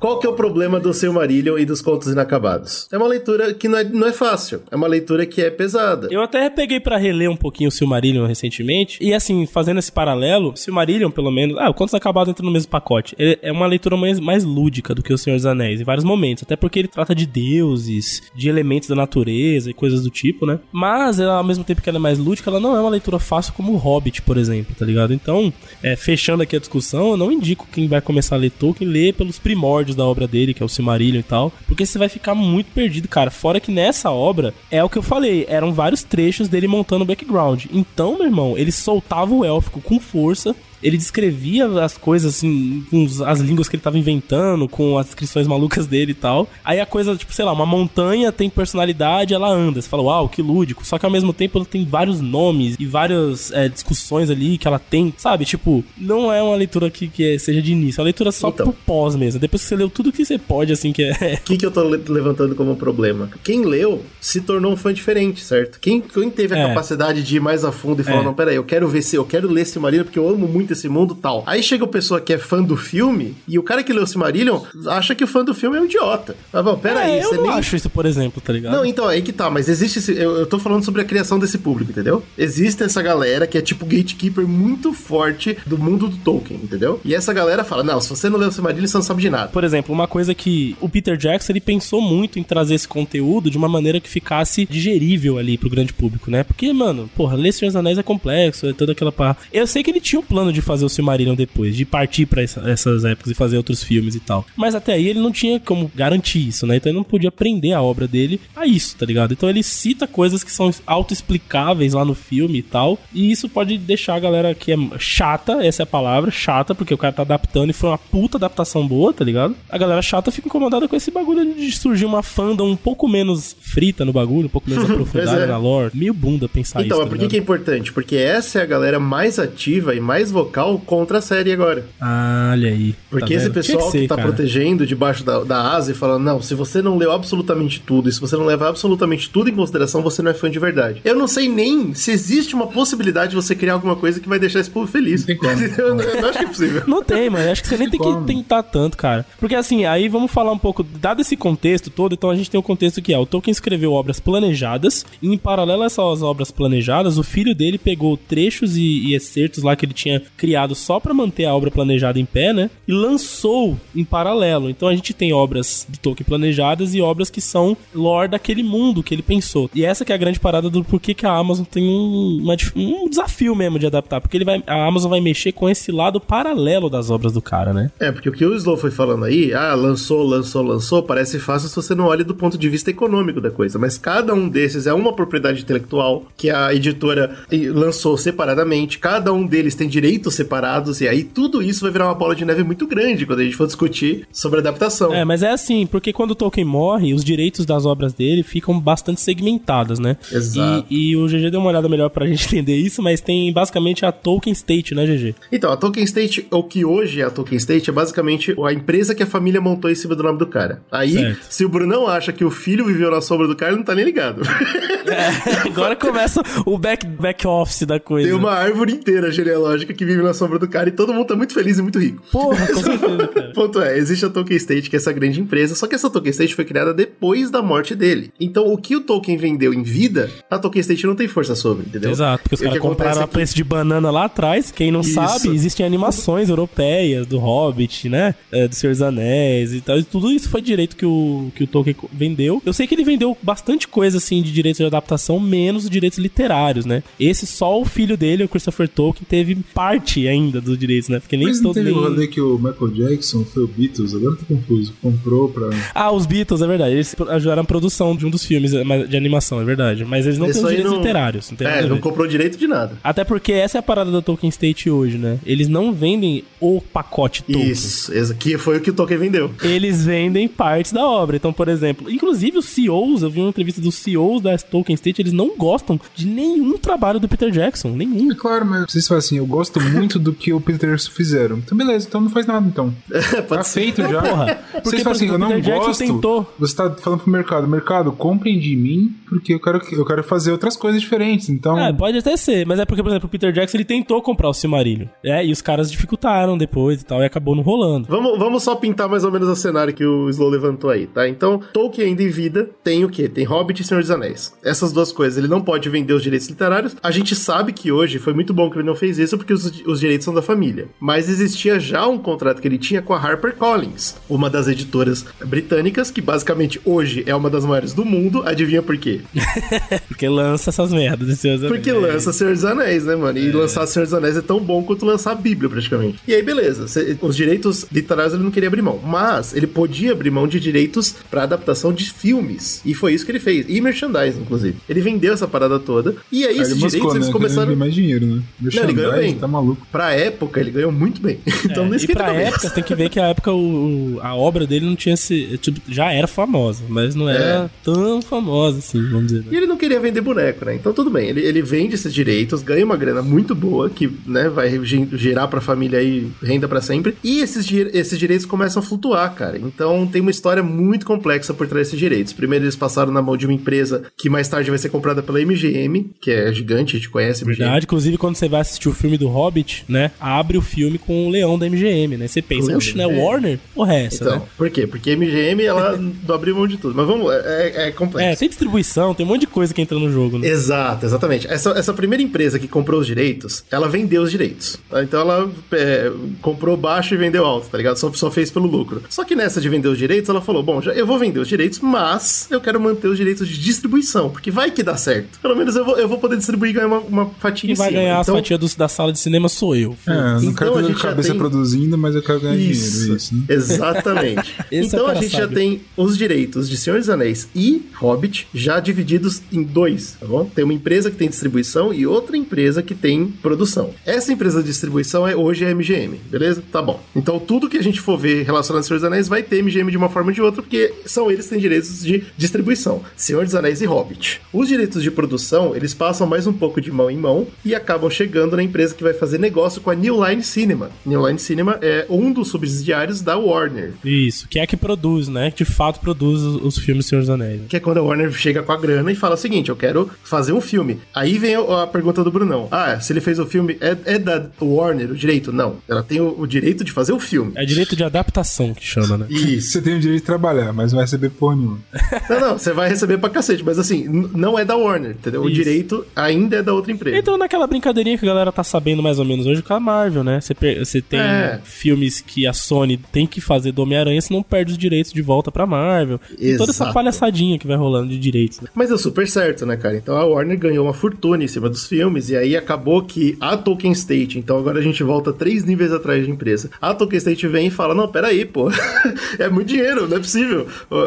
Qual que é o problema do Silmarillion e dos Contos Inacabados? É uma leitura que não é, não é fácil. É uma leitura que é pesada. Eu até peguei para reler um pouquinho o Silmarillion recentemente. E assim, fazendo esse paralelo, Silmarillion, pelo menos. Ah, o Contos Inacabados entra no mesmo pacote. Ele é uma leitura mais, mais lúdica do que o Senhor dos Anéis, em vários momentos. Até porque ele trata de deuses, de elementos da natureza e coisas do tipo, né? Mas, ela, ao mesmo tempo que ela é mais lúdica, ela não é uma leitura fácil como o Hobbit, por exemplo, tá ligado? Então, é, fechando aqui a discussão, eu não indico quem vai começar a ler Tolkien ler pelos primórdios da obra dele, que é o Silmarillion e tal, porque você vai ficar muito perdido, cara. Fora que nessa obra, é o que eu falei, eram vários trechos dele montando o background. Então, meu irmão, ele soltava o élfico com força, ele descrevia as coisas assim, com as línguas que ele tava inventando, com as descrições malucas dele e tal. Aí a coisa, tipo, sei lá, uma montanha tem personalidade, ela anda. Você fala, uau, que lúdico. Só que ao mesmo tempo ela tem vários nomes e várias é, discussões ali que ela tem, sabe? Tipo, não é uma leitura que, que é, seja de início, é uma leitura só então, pro pós mesmo. Depois que você leu tudo que você pode, assim, que é. O que, que eu tô levantando como problema? Quem leu se tornou um fã diferente, certo? Quem, quem teve a é. capacidade de ir mais a fundo e falar, é. não, peraí, eu quero ver se eu quero ler esse marido porque eu amo muito esse mundo tal. Aí chega a pessoa que é fã do filme e o cara que leu Silmarillion acha que o fã do filme é um idiota. Mas, bom, pera é, aí, eu não nem... acho isso, por exemplo, tá ligado? Não, então, aí que tá, mas existe esse... eu, eu tô falando sobre a criação desse público, entendeu? Existe essa galera que é tipo gatekeeper muito forte do mundo do Tolkien, entendeu? E essa galera fala, não, se você não leu Silmarillion, você não sabe de nada. Por exemplo, uma coisa que o Peter Jackson, ele pensou muito em trazer esse conteúdo de uma maneira que ficasse digerível ali pro grande público, né? Porque, mano, porra, ler Senhor dos Anéis é complexo, é toda aquela pá. Eu sei que ele tinha um plano de fazer o Silmarillion depois, de partir para essa, essas épocas e fazer outros filmes e tal. Mas até aí ele não tinha como garantir isso, né? Então ele não podia prender a obra dele a isso, tá ligado? Então ele cita coisas que são autoexplicáveis lá no filme e tal. E isso pode deixar a galera que é chata, essa é a palavra, chata, porque o cara tá adaptando e foi uma puta adaptação boa, tá ligado? A galera chata fica incomodada com esse bagulho de surgir uma fandom um pouco menos frita no bagulho, um pouco menos aprofundada é. na lore. Meio bunda pensar então, isso. Então, tá por que, que é importante? Porque essa é a galera mais ativa e mais vocal contra a série agora. Ah, olha aí. Tá Porque tá esse pessoal que, ser, que tá cara. protegendo debaixo da, da asa e falando, não, se você não leu absolutamente tudo, e se você não leva absolutamente tudo em consideração, você não é fã de verdade. Eu não sei nem se existe uma possibilidade de você criar alguma coisa que vai deixar esse povo feliz. Não tem como. eu, não, eu não acho que é possível. Não tem, mas acho que você nem tem, tem que tentar tanto, cara. Porque assim, aí vamos falar um pouco, dado esse contexto todo, então a gente tem o um contexto que é, o Tolkien escreveu obras planejadas, e em paralelo a essas obras planejadas, o filho dele pegou trechos e, e excertos lá que ele tinha criado só para manter a obra planejada em pé, né? E lançou em paralelo. Então a gente tem obras do Tolkien planejadas e obras que são lore daquele mundo que ele pensou. E essa que é a grande parada do porquê que a Amazon tem um, uma, um desafio mesmo de adaptar, porque ele vai, a Amazon vai mexer com esse lado paralelo das obras do cara, né? É, porque o que o Slow foi falando aí, ah, lançou, lançou, lançou, parece fácil se você não olha do ponto de vista econômico da coisa, mas cada um desses é uma propriedade intelectual que a editora lançou separadamente, cada um deles tem direitos separados, e aí tudo isso vai virar uma bola de neve muito grande quando a gente for discutir sobre adaptação. É, mas é assim, porque quando o Tolkien morre, os direitos das obras dele ficam bastante segmentados, né? Exato. E, e o GG deu uma olhada melhor pra gente entender isso, mas tem basicamente a Tolkien State, né, GG? Então, a Tolkien State, o que hoje é a Tolkien State, é basicamente a empresa que a família montou em cima do nome do cara. Aí, Certo. se o Brunão acha que o filho viveu na sombra do cara, ele não tá nem ligado. É, agora começa o back, back office da coisa. Tem uma árvore inteira genealógica que vive na sombra do cara e todo mundo tá muito feliz e muito rico. Porra, com certeza, cara. O ponto é, existe a Tolkien State, que é essa grande empresa, só que essa Tolkien State foi criada depois da morte dele. Então, o que o Tolkien vendeu em vida, a Tolkien State não tem força sobre, entendeu? Exato, porque os caras compraram é a preço de banana lá atrás. Quem não Isso. sabe, existem animações europeias do Hobbit, né? É, do Senhor dos Anéis e tal. E tudo isso foi direito que o, que o Tolkien vendeu. Eu sei que ele vendeu bastante coisa, assim, de direitos de adaptação, menos os direitos literários, né? Esse só o filho dele, o Christopher Tolkien, teve parte ainda dos direitos, né? Porque nem Mas não todo teve nem... o rolê que o Michael Jackson foi o Beatles, agora eu tô confuso. Comprou pra. Ah, os Beatles, é verdade. Eles ajudaram na produção de um dos filmes é, de animação, é verdade. Mas eles não têm os direitos não- literários. Não É, a não comprou direito de nada. Até porque essa é a parada da Tolkien State hoje, né? Eles não vendem o pacote Tolkien. Isso, exa- que foi o que o Tolkien vendeu. Eles vendem partes da obra. Então, por exemplo, inclusive os CEOs, eu vi uma entrevista dos CEOs da Tolkien State, eles não gostam de nenhum trabalho do Peter Jackson. Nenhum. É claro, mas vocês falam assim, eu gosto muito do que o Peter Jackson fizeram. Então beleza, então não faz nada então. Tá Pode ser. feito já. porra. Porque, Vocês falam assim, eu não Jackson gosto. tentou. Você tá falando pro mercado, mercado, comprem de mim, porque eu quero, eu quero fazer outras coisas diferentes. Então. É, pode até ser, mas é porque, por exemplo, o Peter Jackson ele tentou comprar o Silmarillion. É, e os caras dificultaram depois e tal, e acabou não rolando. Vamos, vamos só pintar mais ou menos o cenário que o Slow levantou aí, tá? Então, Tolkien ainda em vida tem o quê? Tem Hobbit e Senhor dos Anéis. Essas duas coisas, ele não pode vender os direitos literários. A gente sabe que hoje foi muito bom que ele não fez isso porque os, os direitos são da família. Mas existia já um contrato que ele tinha com a HarperCollins, uma das editoras britânicas, que basicamente hoje é uma das maiores do mundo. Adivinha por quê? Porque lança essas merdas desse Senhor dos Porque Anéis. lança Senhor dos Anéis, né, mano? E lançar Senhor dos Anéis é tão bom quanto lançar a Bíblia, praticamente. E aí, beleza. os direitos literários ele não queria abrir mão. Mas ele podia abrir mão de direitos pra adaptação de filmes. E foi isso que ele fez. E merchandising, inclusive. Ele vendeu essa parada toda. E aí, Aí esses ele direitos, moscou, né? eles começaram... Ele mais dinheiro, né? Não, ele ganhou bem. Tá maluco. Pra época, ele ganhou muito bem. então não É, e esquenta a pra cabeça. época, tem que ver que a época o, a obra dele não tinha se. Tipo, já era famosa, mas não era tão famosa assim, vamos dizer. E Né? ele não queria vender boneco, né? Então tudo bem, ele, ele vende esses direitos, ganha uma grana muito boa, que né, vai ge- gerar pra família aí renda pra sempre. E esses, esses direitos começam a flutuar, cara. Então tem uma história muito complexa por trás desses direitos. Primeiro eles passaram na mão de uma empresa que mais tarde vai ser comprada pela MGM, que é gigante, a gente conhece MGM. Verdade, inclusive quando você vai assistir o filme do Hobbit, né? Abre o filme com o leão da MGM, né? Você pensa, da né? MGM. Warner? Porra, é essa, Então, né? por quê? Porque a MGM, ela abriu mão de tudo. Mas vamos, é, é complexo. É, tem distribuição, tem um monte de coisa que entra no jogo, né? Exato, exatamente. Essa, essa primeira empresa que comprou os direitos, ela vendeu os direitos. tá? Então ela é, comprou baixo e vendeu alto, tá ligado? Só, só fez pelo lucro. Só que nessa de vender os direitos, ela falou: bom, já, eu vou vender os direitos, mas eu quero manter os direitos de distribuição, porque vai que dá certo. Pelo menos eu vou, eu vou poder distribuir e ganhar uma, uma fatia em vai cima. ganhar as então, fatias do- da sala de cinema sou eu. É, não Então quero a ter gente já cabeça tem- produzindo, mas eu quero ganhar Isso, dinheiro. Isso, né? exatamente. Esse então é a gente já tem os direitos de Senhor dos Anéis e Hobbit já divididos em dois, tá bom? Tem uma empresa que tem distribuição e outra empresa que tem produção. Essa empresa de distribuição é hoje é a MGM, beleza? Tá bom. Então tudo que a gente for ver relacionado a Senhor dos Anéis vai ter MGM de uma forma ou de outra, porque são eles que têm direitos de distribuição. Senhor dos Anéis e Hobbit. Os direitos de produção, eles passam mais um pouco de mão em mão e acabam chegando na empresa que vai fazer negócio com a New Line Cinema. New Line Cinema é um dos subsidiários da Warner. Isso, que é que produz, né? Que de fato produz os, os filmes Senhor dos Anéis. Que é quando a Warner chega com a grana e fala o seguinte: eu quero fazer um filme. Aí vem a, pergunta do Brunão: Ah, se ele fez o filme, é, é da Warner o direito? Não. Ela tem o, o direito de fazer o filme. É direito de adaptação que chama, né? Isso. Você tem o direito de trabalhar, mas não vai receber porra nenhuma. Não, não, você vai receber pra cacete, mas assim, não é da Warner, entendeu? O Isso. direito ainda é da outra empresa. Então, naquela brincadeirinha que a galera tá sabendo mais ou menos hoje com a Marvel, né? Você, per- você tem É. filmes que a Sony tem que fazer do Homem-Aranha, se não perde os direitos de volta pra Marvel. E toda essa palhaçadinha que vai rolando de direitos, né? Mas deu super certo, né, cara? Então a Warner ganhou uma fortuna em cima dos filmes, e aí acabou que a Tolkien State, então agora a gente volta três níveis atrás de empresa. A Tolkien State vem e fala: Não, peraí, pô, é muito dinheiro, não é possível.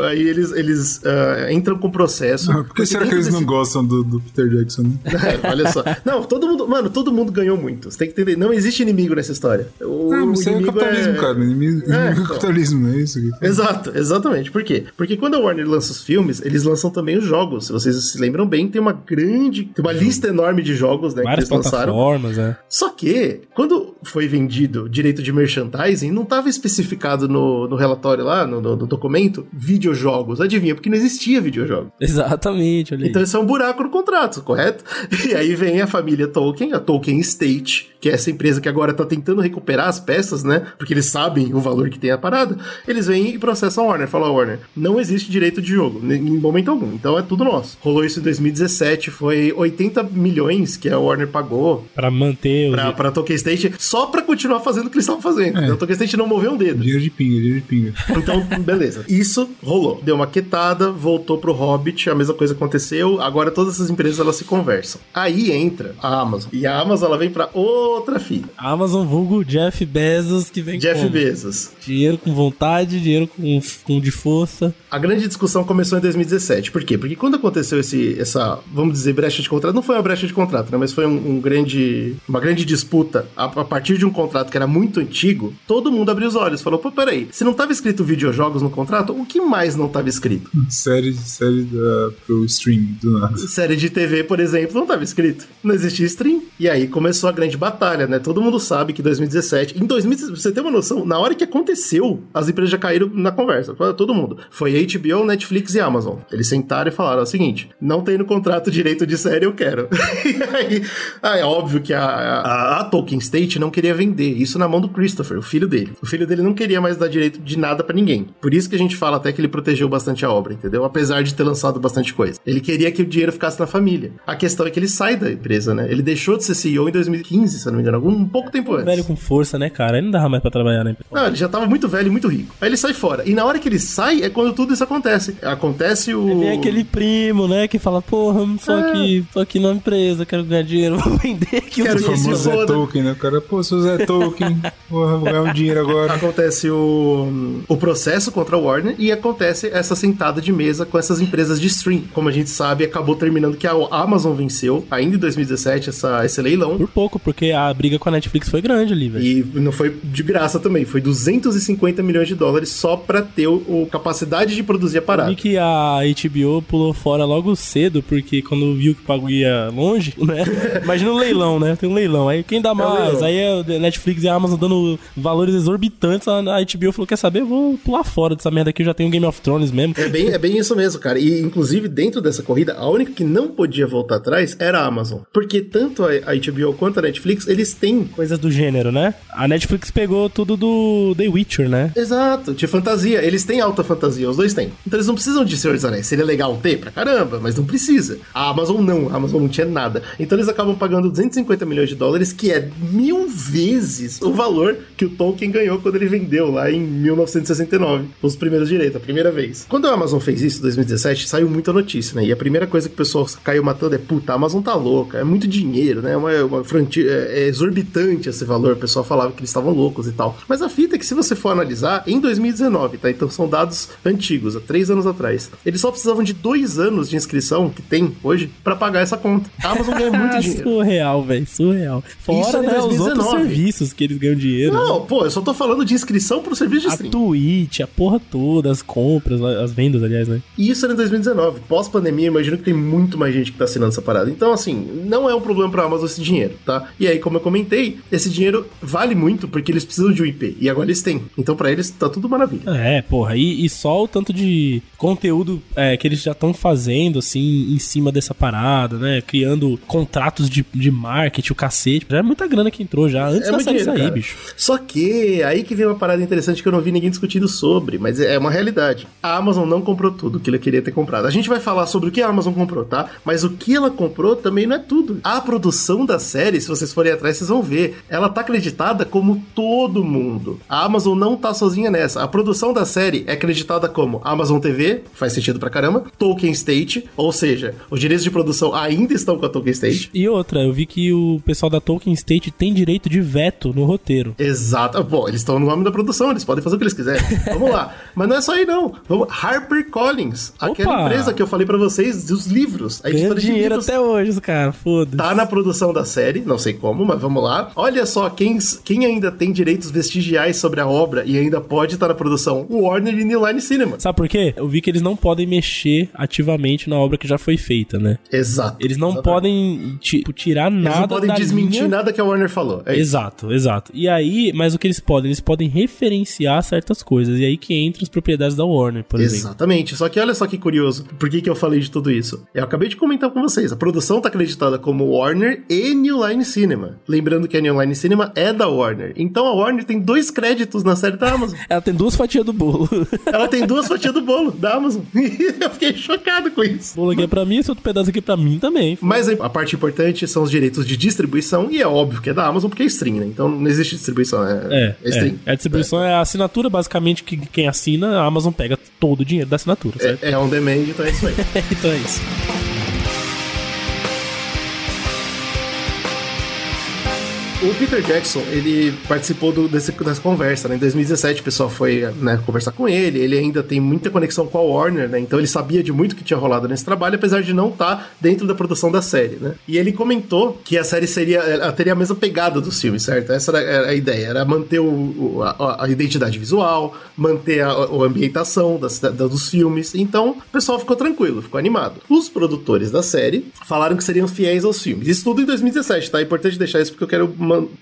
Aí eles, eles ah, entram com processo. Por que será que eles não desse- gostam do, do Peter Jackson, né? É, olha só. Não, todo mundo, mano, todo mundo ganhou muito. Tem que entender, não existe inimigo nessa história. O, Ah, mas isso aí é capitalismo, cara. Inimigo, É, inimigo é então. capitalismo, não é isso? Exato, exatamente. Por quê? Porque quando a Warner lança os filmes, eles lançam também os jogos. Se vocês se lembram bem, tem uma grande, tem uma lista enorme de jogos, né, Várias que eles lançaram. plataformas, né? Só que, quando foi vendido direito de merchandising, não estava especificado no, no relatório lá, no, no- no documento, videojogos. Adivinha? Porque não existia videojogo. Exatamente, olha aí. Então isso é um buraco no contrato, correto? E aí vem a família Tolkien, a Tolkien Estate, que é essa empresa que agora tá tentando recuperar as peças, né? Porque eles sabem o valor que tem a parada. Eles vêm e processam a Warner. Falam, "Ó, Warner, não existe direito de jogo, em momento algum. Então é tudo nosso. Rolou isso em 2017, foi 80 milhões que a Warner pagou Pra manter o. pra, pra Tolkien State só pra continuar fazendo o que eles estavam fazendo. É. Então, a Tolkien State não moveu um dedo. Dinheiro de pinga, dinheiro de pinga. Então, beleza. Isso rolou. Deu uma quietada, voltou pro Hobbit, a mesma coisa aconteceu. Agora todas essas empresas elas se conversam. Aí entra a Amazon. E a Amazon ela vem pra outra fila. Amazon vulgo Jeff Bezos, que vem Jeff como? Bezos. Dinheiro com vontade, dinheiro com, com de força. A grande discussão começou em 2017. Por quê? Porque quando aconteceu esse, essa, vamos dizer, brecha de contrato, não foi uma brecha de contrato, né? Mas foi um, um grande, uma grande disputa a, a partir de um contrato que era muito antigo. Todo mundo abriu os olhos, falou: pô, peraí, se não tava escrito videojogos no contrato, o que mais não tava escrito? Série, série da, pro stream, do nada. Série de TV, por exemplo, não estava escrito. Não existia stream. E aí começou a grande batalha, né? Todo mundo sabe que 2017. Em 2017, pra você ter uma noção, na hora que aconteceu, as empresas já caíram na conversa. Todo mundo. Foi HBO, Netflix e Amazon. Eles sentaram e falaram o seguinte: não tem no contrato direito de série, eu quero. e aí, é óbvio que a, a, a Tolkien State não queria vender isso na mão do Christopher, o filho dele. O filho dele não queria mais dar direito de nada pra ninguém. Por isso que a gente fala até que ele protegeu bastante a obra, entendeu? Apesar de ter lançado bastante coisa. Ele queria que o dinheiro ficasse na família. A questão é que ele sai da empresa, né? Ele deixou de ser CEO em 2015, se não me engano, algum um pouco tempo antes. Velho com força, né, cara? Aí não dava mais pra trabalhar, né? Não, ele já tava muito velho e muito rico. Aí ele sai fora. E na hora que ele sai, é quando tudo isso acontece. Acontece o. Vem aquele primo, né, que fala, porra, tô aqui, tô aqui na empresa, quero ganhar dinheiro, vou vender aqui Quero o que famoso Zé foda. Tolkien, né? O cara, pô, sou Zé Tolkien. Porra, vou ganhar um dinheiro agora. Acontece o, o processo contra a Warner e acontece essa sentada de mesa com essas empresas de stream. Como a gente sabe, acabou terminando que a Amazon venceu, ainda em 2017, essa, esse leilão. Por pouco, porque a briga com a Netflix foi grande ali, velho. E não foi de graça também, foi 250 milhões de dólares só pra ter o, o capacidade de produzir a parada. Vi que a HBO pulou fora logo cedo, porque quando viu que o bagulho ia longe, né? Imagina um leilão, né? Tem um leilão. Aí quem dá mais? leilão. Aí a Netflix e a Amazon dando valores exorbitantes. A a HBO falou: quer saber? Eu vou pular fora dessa merda aqui, eu já tenho Game of Thrones mesmo. É bem, é bem isso mesmo, cara. E, inclusive, dentro dessa corrida, a única que não podia voltar atrás era a Amazon. Porque tanto a, a HBO quanto a Netflix, eles têm. Coisas do gênero, né? A Netflix pegou tudo do The Witcher, né? Exato, de fantasia. Eles têm alta fantasia, os dois têm. Então eles não precisam de Senhor dos Anéis. Seria legal ter pra caramba, mas não precisa. A Amazon não, a Amazon não tinha nada. Então eles acabam pagando 250 milhões de dólares, que é mil vezes o valor que o Tolkien ganhou quando ele vendeu lá em 1969, os primeiros direitos, a primeira vez. Quando a Amazon fez isso em 2017, saiu muita notícia, né? E a primeira coisa que o pessoal caiu matando é, puta, a Amazon tá louca, é muito dinheiro, né? Uma, uma franquia, é, exorbitante esse valor, o pessoal falava que eles estavam loucos e tal. Mas a fita é que se você for analisar, em 2019, tá? Então são dados antigos, há três anos atrás. Eles só precisavam de dois anos de inscrição, que tem hoje, pra pagar essa conta. A Amazon ganha muito Ah, dinheiro. surreal, velho, surreal. Fora, em né, os outros 2019. serviços que eles ganham dinheiro. Não, pô, eu só tô falando de inscrição pro serviço de A stream. Twitch, a porra toda, as compras, as vendas, aliás, né? E isso era em 2019. Pós-pandemia, imagino que tem muito mais gente que tá assinando essa parada. Então, assim, não é um problema pra Amazon esse dinheiro, tá? E aí, como eu comentei, esse dinheiro vale muito porque eles precisam de um IP. E agora eles têm. Então, pra eles, tá tudo maravilha. É, porra, e, e só o tanto de conteúdo é, que eles já estão fazendo, assim, em cima dessa parada, né? Criando contratos de, de marketing, o cacete. Já é muita grana que entrou já, antes da muito série dinheiro, sair, cara. bicho. Só que aí que vem uma parada interessante que eu não vi ninguém discutindo sobre, mas é uma realidade. A Amazon não comprou tudo que ele queria ter comprado. A gente vai falar sobre o que a Amazon comprou, tá? Mas o que ela comprou também não é tudo. A produção da série, se vocês forem atrás, vocês vão ver. Ela tá acreditada como todo mundo. A Amazon não tá sozinha nessa. A produção da série é acreditada como Amazon TV, faz sentido pra caramba, Tolkien State, ou seja, os direitos de produção ainda estão com a Tolkien State. E outra, eu vi que o pessoal da Tolkien State tem direito de veto no roteiro. Exato. Pô, eles estão no nome da produção, eles podem fazer o que eles quiserem. Vamos lá. Mas não é só aí, não. Vamos. Harper Collins, aquela Opa! empresa que eu falei pra vocês dos livros. A Ganhando editora de dinheiro livros até hoje, os caras, foda-se. tá na produção da série, não sei como, Mas vamos lá. Olha só quem, quem ainda tem direitos vestigiais sobre a obra e ainda pode estar na produção. O Warner e New Line Cinema. Sabe por quê? Eu vi que eles não podem mexer ativamente na obra que já foi feita, né? Exato. Eles não Exatamente. podem tipo, tirar nada Eles não podem desmentir linha... nada que a Warner falou. É. Exato, exato. E aí, mas o que eles podem? Eles podem referenciar certas coisas. E aí que entra as propriedades da Warner, por exemplo. Exatamente. Só que olha só que curioso. Por que, que eu falei de tudo isso? Eu acabei de comentar com vocês. A produção tá acreditada como Warner e New Line Cinema. Lembrando que a New Line Cinema é da Warner. Então a Warner tem dois créditos na série da Amazon. Ela tem duas fatias do bolo. Ela tem duas fatias do bolo da Amazon. eu fiquei chocado com isso. O bolo aqui é pra mim, esse outro pedaço aqui é pra mim também. Mas a parte importante são os direitos de distribuição, e é óbvio que é da Amazon porque é stream, né? Então não existe distribuição, é, É, stream. é. A distribuição é. a assinatura, basicamente, que quem assina, a Amazon pega todo o dinheiro da assinatura, certo? É, é on demand, então é isso aí. então é isso. O Peter Jackson, ele participou do, desse, dessa conversa, né? Em 2017 o pessoal foi né, conversar com ele, ele ainda tem muita conexão com a Warner, né? Então ele sabia de muito que tinha rolado nesse trabalho, apesar de não estar dentro da produção da série, né? E ele comentou que a série seria, ela teria a mesma pegada dos filmes, certo? Essa era a ideia, era manter o, o- a, a identidade visual, manter a, a ambientação das, da- dos filmes. Então o pessoal ficou tranquilo, ficou animado. Os produtores da série falaram que seriam fiéis aos filmes. Isso tudo em 2017, tá? É importante deixar isso porque eu quero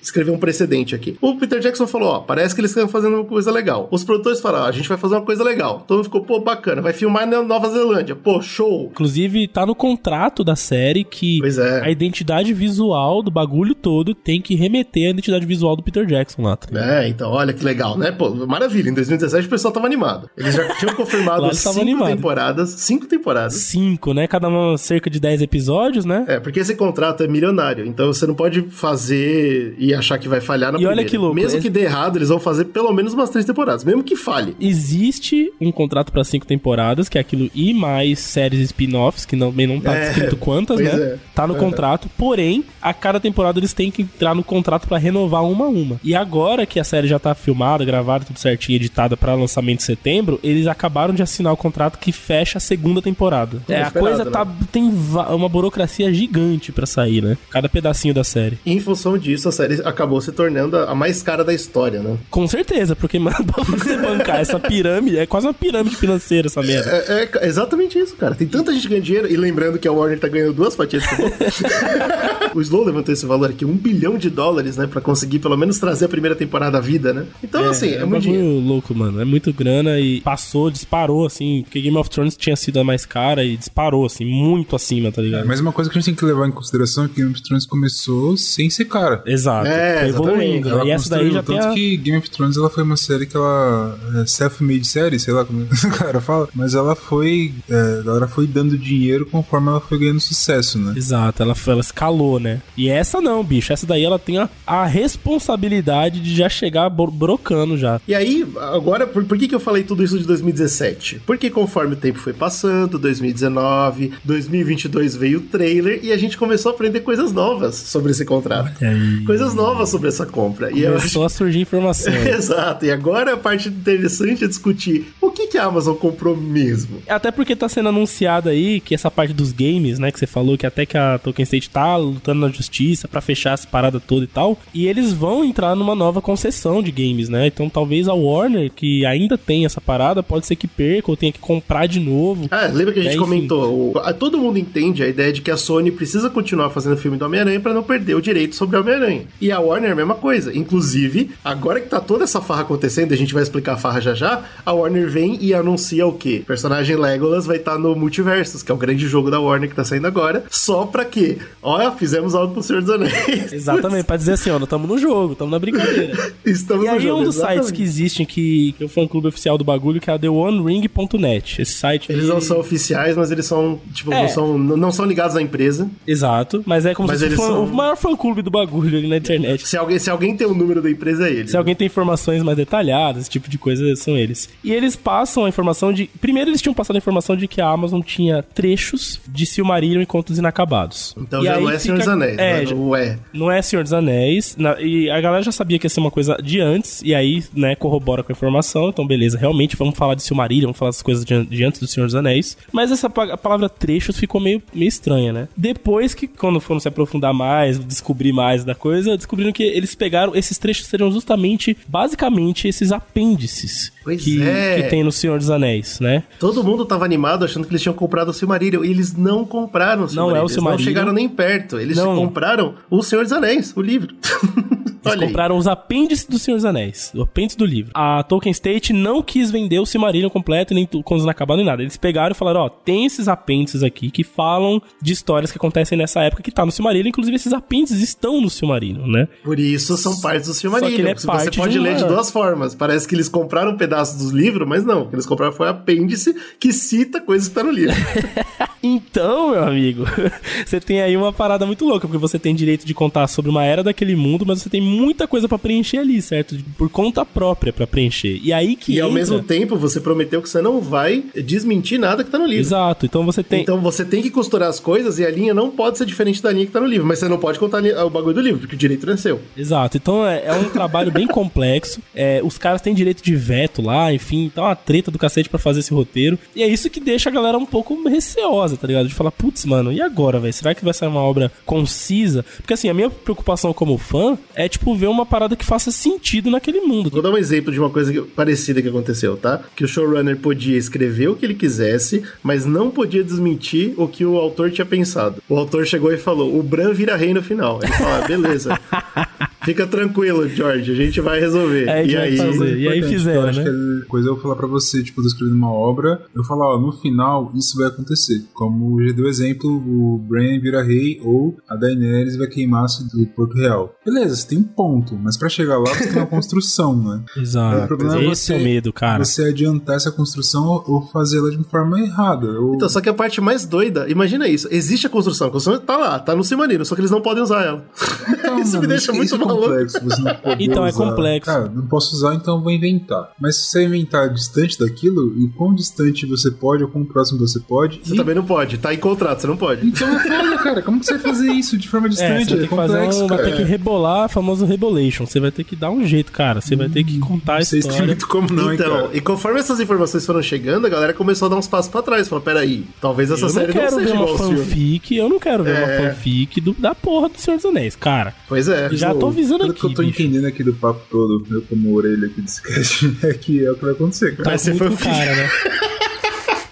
escrever um precedente aqui. O Peter Jackson falou: ó, parece que eles estão fazendo uma coisa legal. Os produtores falaram: ó, a gente vai fazer uma coisa legal. Todo mundo ficou, pô, bacana, vai filmar na Nova Zelândia, pô, show. Inclusive, tá no contrato da série que é. a identidade visual do bagulho todo tem que remeter à identidade visual do Peter Jackson lá. Tá? É, então, olha que legal, né? Pô, maravilha. Em 2017 o pessoal tava animado. Eles já tinham confirmado cinco tavam animados. temporadas. Cinco temporadas. Cinco, né? Cada uma cerca de 10 episódios, né? É, porque esse contrato é milionário, então você não pode fazer e achar que vai falhar na E olha primeira. que louco, Mesmo esse- que dê errado, eles vão fazer pelo menos umas três temporadas, mesmo que falhe. Existe um contrato pra cinco temporadas, que é aquilo, e mais séries spin-offs, que não, bem não tá É, descrito quantas, né? é. Tá no contrato, porém, a cada temporada eles têm que entrar no contrato pra renovar uma a uma. E agora que a série já tá filmada, gravada, tudo certinho, editada pra lançamento em setembro, eles acabaram de assinar o contrato que fecha a segunda temporada. É, a coisa tá, tem va- uma burocracia gigante pra sair, né? Cada pedacinho da série. Em função disso, a série acabou se tornando a mais cara da história, né? Com certeza, porque, mano, pra você bancar essa pirâmide, é quase uma pirâmide financeira essa merda. É, é exatamente isso, cara. Tem tanta gente ganhando dinheiro, e lembrando que a Warner tá ganhando duas fatias de. O Slow levantou esse valor aqui, um bilhão de dólares, né? Pra conseguir pelo menos trazer a primeira temporada à vida, né? Então, assim, é, um muito dinheiro. louco, mano. É muito grana e passou, disparou, assim, porque Game of Thrones tinha sido a mais cara e disparou, assim, muito acima, tá ligado? Mas uma coisa que a gente tem que levar em consideração é que Game of Thrones começou sem ser cara. Exato. É, foi evoluindo. Ela E essa daí construiu já tem tanto a... que Game of Thrones ela foi uma série que ela é self-made série, sei lá como o cara fala, mas ela foi, é, a galera foi dando dinheiro conforme ela foi ganhando sucesso, né? Exato, ela, ela escalou, né? E essa não, bicho. Essa daí ela tem a, a responsabilidade de já chegar bro- brocando já. E aí, agora, por, por que, que eu falei tudo isso de 2017? Porque conforme o tempo foi passando, 2019, 2022 veio o trailer e a gente começou a aprender coisas novas sobre esse contrato. aí. Coisas novas sobre essa compra. E eu Começou a surgir informação. Exato, e agora a parte interessante é discutir o que, que a Amazon comprou mesmo. Até porque tá sendo anunciado aí que essa parte dos games, né, que você falou que até que a Tolkien State tá lutando na justiça pra fechar essa parada toda e tal, e eles vão entrar numa nova concessão de games, né? Então talvez a Warner, que ainda tem essa parada, pode ser que perca ou tenha que comprar de novo. Ah, lembra que a gente É, comentou? o- todo mundo entende a ideia de que a Sony precisa continuar fazendo filme do Homem-Aranha pra não perder o direito sobre o Homem-Aranha. E a Warner é a mesma coisa. Inclusive, agora que tá toda essa farra acontecendo, a gente vai explicar a farra já já, a Warner vem e anuncia o quê? O personagem Legolas vai estar no Multiversus, que é o grande jogo da Warner que tá saindo agora. Só pra quê? Olha, fizemos algo pro Senhor dos Anéis. Exatamente, pra dizer assim, ó, nós estamos no jogo, estamos na brincadeira. Estamos E no aí jogo, um dos sites exatamente. que existem que, que é o fã clube oficial do bagulho, que é a TheOneRing.net. Esse site Eles ele- não são oficiais, mas eles são, tipo, É. não, são, não são ligados à empresa. Exato, mas é como Mas se fosse são- o maior fã clube do bagulho ali na internet. Se alguém, se alguém tem o número da empresa, é eles. Se alguém tem informações mais detalhadas, esse tipo de coisa, são eles. E eles passam a informação de. Primeiro, eles tinham passado a informação de que a Amazon tinha trechos de Silmarillion e Contos Inacabados. Então E já não é Senhor dos Anéis, é, né? Não é. Não é Senhor dos Anéis. na- e a galera já sabia que ia ser uma coisa de antes. E aí, né, corrobora com a informação. Então, beleza, realmente vamos falar de Silmarillion, vamos falar das coisas de, de antes do Senhor dos Anéis. Mas essa palavra trechos ficou meio, meio estranha, né? Depois que, quando foram se aprofundar mais, descobrir mais da coisa, coisa, descobriram que eles pegaram. Esses trechos seriam justamente, basicamente, esses apêndices que, é. que tem no Senhor dos Anéis, né? Todo mundo tava animado achando que eles tinham comprado o Silmarillion e eles não compraram o Silmarillion. é o Eles Silmarillion. não chegaram nem perto. Eles Não. compraram o Senhor dos Anéis, o livro. Eles compraram os apêndices do Senhor dos Anéis, o apêndice do livro. A Tolkien State não quis vender o Silmarillion completo, nem contos inacabados, nem nada. Eles pegaram e falaram, ó, tem esses apêndices aqui que falam de histórias que acontecem nessa época que tá no Silmarillion. Inclusive, esses apêndices estão no Silmarillion, né? Por isso são partes do Silmarillion. Só que ele é você parte pode de uma- ler de duas formas. Parece que eles compraram um pedaço dos livros, mas não. O que eles compraram foi apêndice que cita coisas que tá no livro. Então, meu amigo, você tem aí uma parada muito louca, porque você tem direito de contar sobre uma era daquele mundo, mas você tem muita coisa pra preencher ali, certo? Por conta própria pra preencher. E aí que e ao entra- mesmo tempo, você prometeu que você não vai desmentir nada que tá no livro. Exato. Então você tem Então você tem que costurar as coisas e a linha não pode ser diferente da linha que tá no livro. Mas você não pode contar o bagulho do livro, porque o direito não é seu. Exato, então é, é um trabalho bem complexo. É, os caras têm direito de veto lá, enfim, tá uma treta do cacete pra fazer esse roteiro. E é isso que deixa a galera um pouco receosa, tá ligado? De falar, putz, mano, e agora, velho? Será que vai sair uma obra concisa? Porque assim, a minha preocupação como fã é, tipo, ver uma parada que faça sentido naquele mundo. Vou dar um exemplo de uma coisa que- parecida que aconteceu, tá? Que o showrunner podia escrever o que ele quisesse, mas não podia desmentir o que o autor tinha pensado. O autor chegou e falou: o Bran vira rei no final. Ele falou: ah, beleza. Fica tranquilo, George, a gente vai resolver. É, e vai aí. fazer. E aí fizeram, né? que é coisa eu vou falar pra você, tipo, eu escrevendo uma obra, eu falo, ó, no final isso vai acontecer. Como já deu exemplo, o Bran vira rei ou a Daenerys vai queimar-se do Porto Real. Beleza, você tem um ponto, mas pra chegar lá você tem uma construção, né? Exato. O problema é Esse você, é o medo, cara. você adiantar essa construção ou- fazê-la de uma forma errada. Ou... Então, só que a parte mais doida, imagina isso: existe a construção, a construção tá lá, tá no Silmarillion, só que eles não podem usar ela. Então, isso me mano, deixa muito isso é maluco. Complexo, você não poder Então, é usar. complexo. Cara, não posso usar, então eu vou inventar. Mas se você inventar distante daquilo, e quão distante você pode, ou quão próximo você pode. Você e... também não pode, tá em contrato, você não pode. Então é foda, cara. Como que você vai fazer isso de forma É, distante? você vai ter que fazer complexo, um, vai ter que rebolar, famoso rebolation. Você vai ter que dar um jeito, cara. Você vai ter que contar a Vocês têm história. muito como não, hein, então, cara. e conforme essas informações foram chegando, a galera começou a dar uns passos pra trás. Falou, peraí, talvez essa Eu não série não, quero seja ver uma igual fanfic, eu não quero ver É. uma fanfic do- da porra do Senhor dos Anéis, cara. Pois é. Já tô avisando Pelo aqui, que eu tô bicho. entendendo aqui do papo todo, eu como orelha aqui desse cast, é que é o que vai acontecer, cara. Vai ser muito com fanfic. cara, né?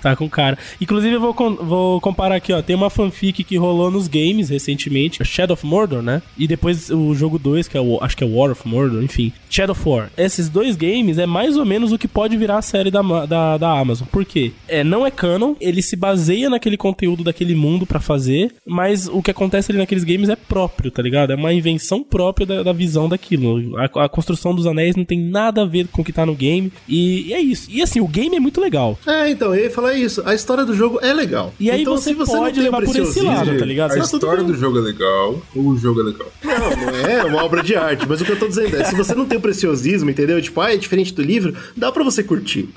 Tá com cara. Inclusive, eu vou, vou comparar aqui, ó. Tem uma fanfic que rolou nos games recentemente, Shadow of Mordor, né? E depois o jogo 2, que é o. Acho que é War of Mordor, enfim. Shadow of War. Esses dois games é mais ou menos o que pode virar a série da, da, da Amazon. Por quê? É, não é canon, ele se baseia naquele conteúdo daquele mundo pra fazer, mas o que acontece ali naqueles games é próprio, tá ligado? É uma invenção própria da, da visão daquilo. A, a construção dos anéis não tem nada a ver com o que tá no game. E, e é isso. E assim, o game é muito legal. É, então, eu ia falar isso. A história do jogo é legal. E aí então, você se você não pode levar por esse lado, tá ligado? A Tá história do jogo é legal, ou o jogo é legal. Não, não é uma obra de arte, mas o que eu tô dizendo é, se você não tem o preciosismo, entendeu? Tipo, ah, é diferente do livro, dá pra você curtir.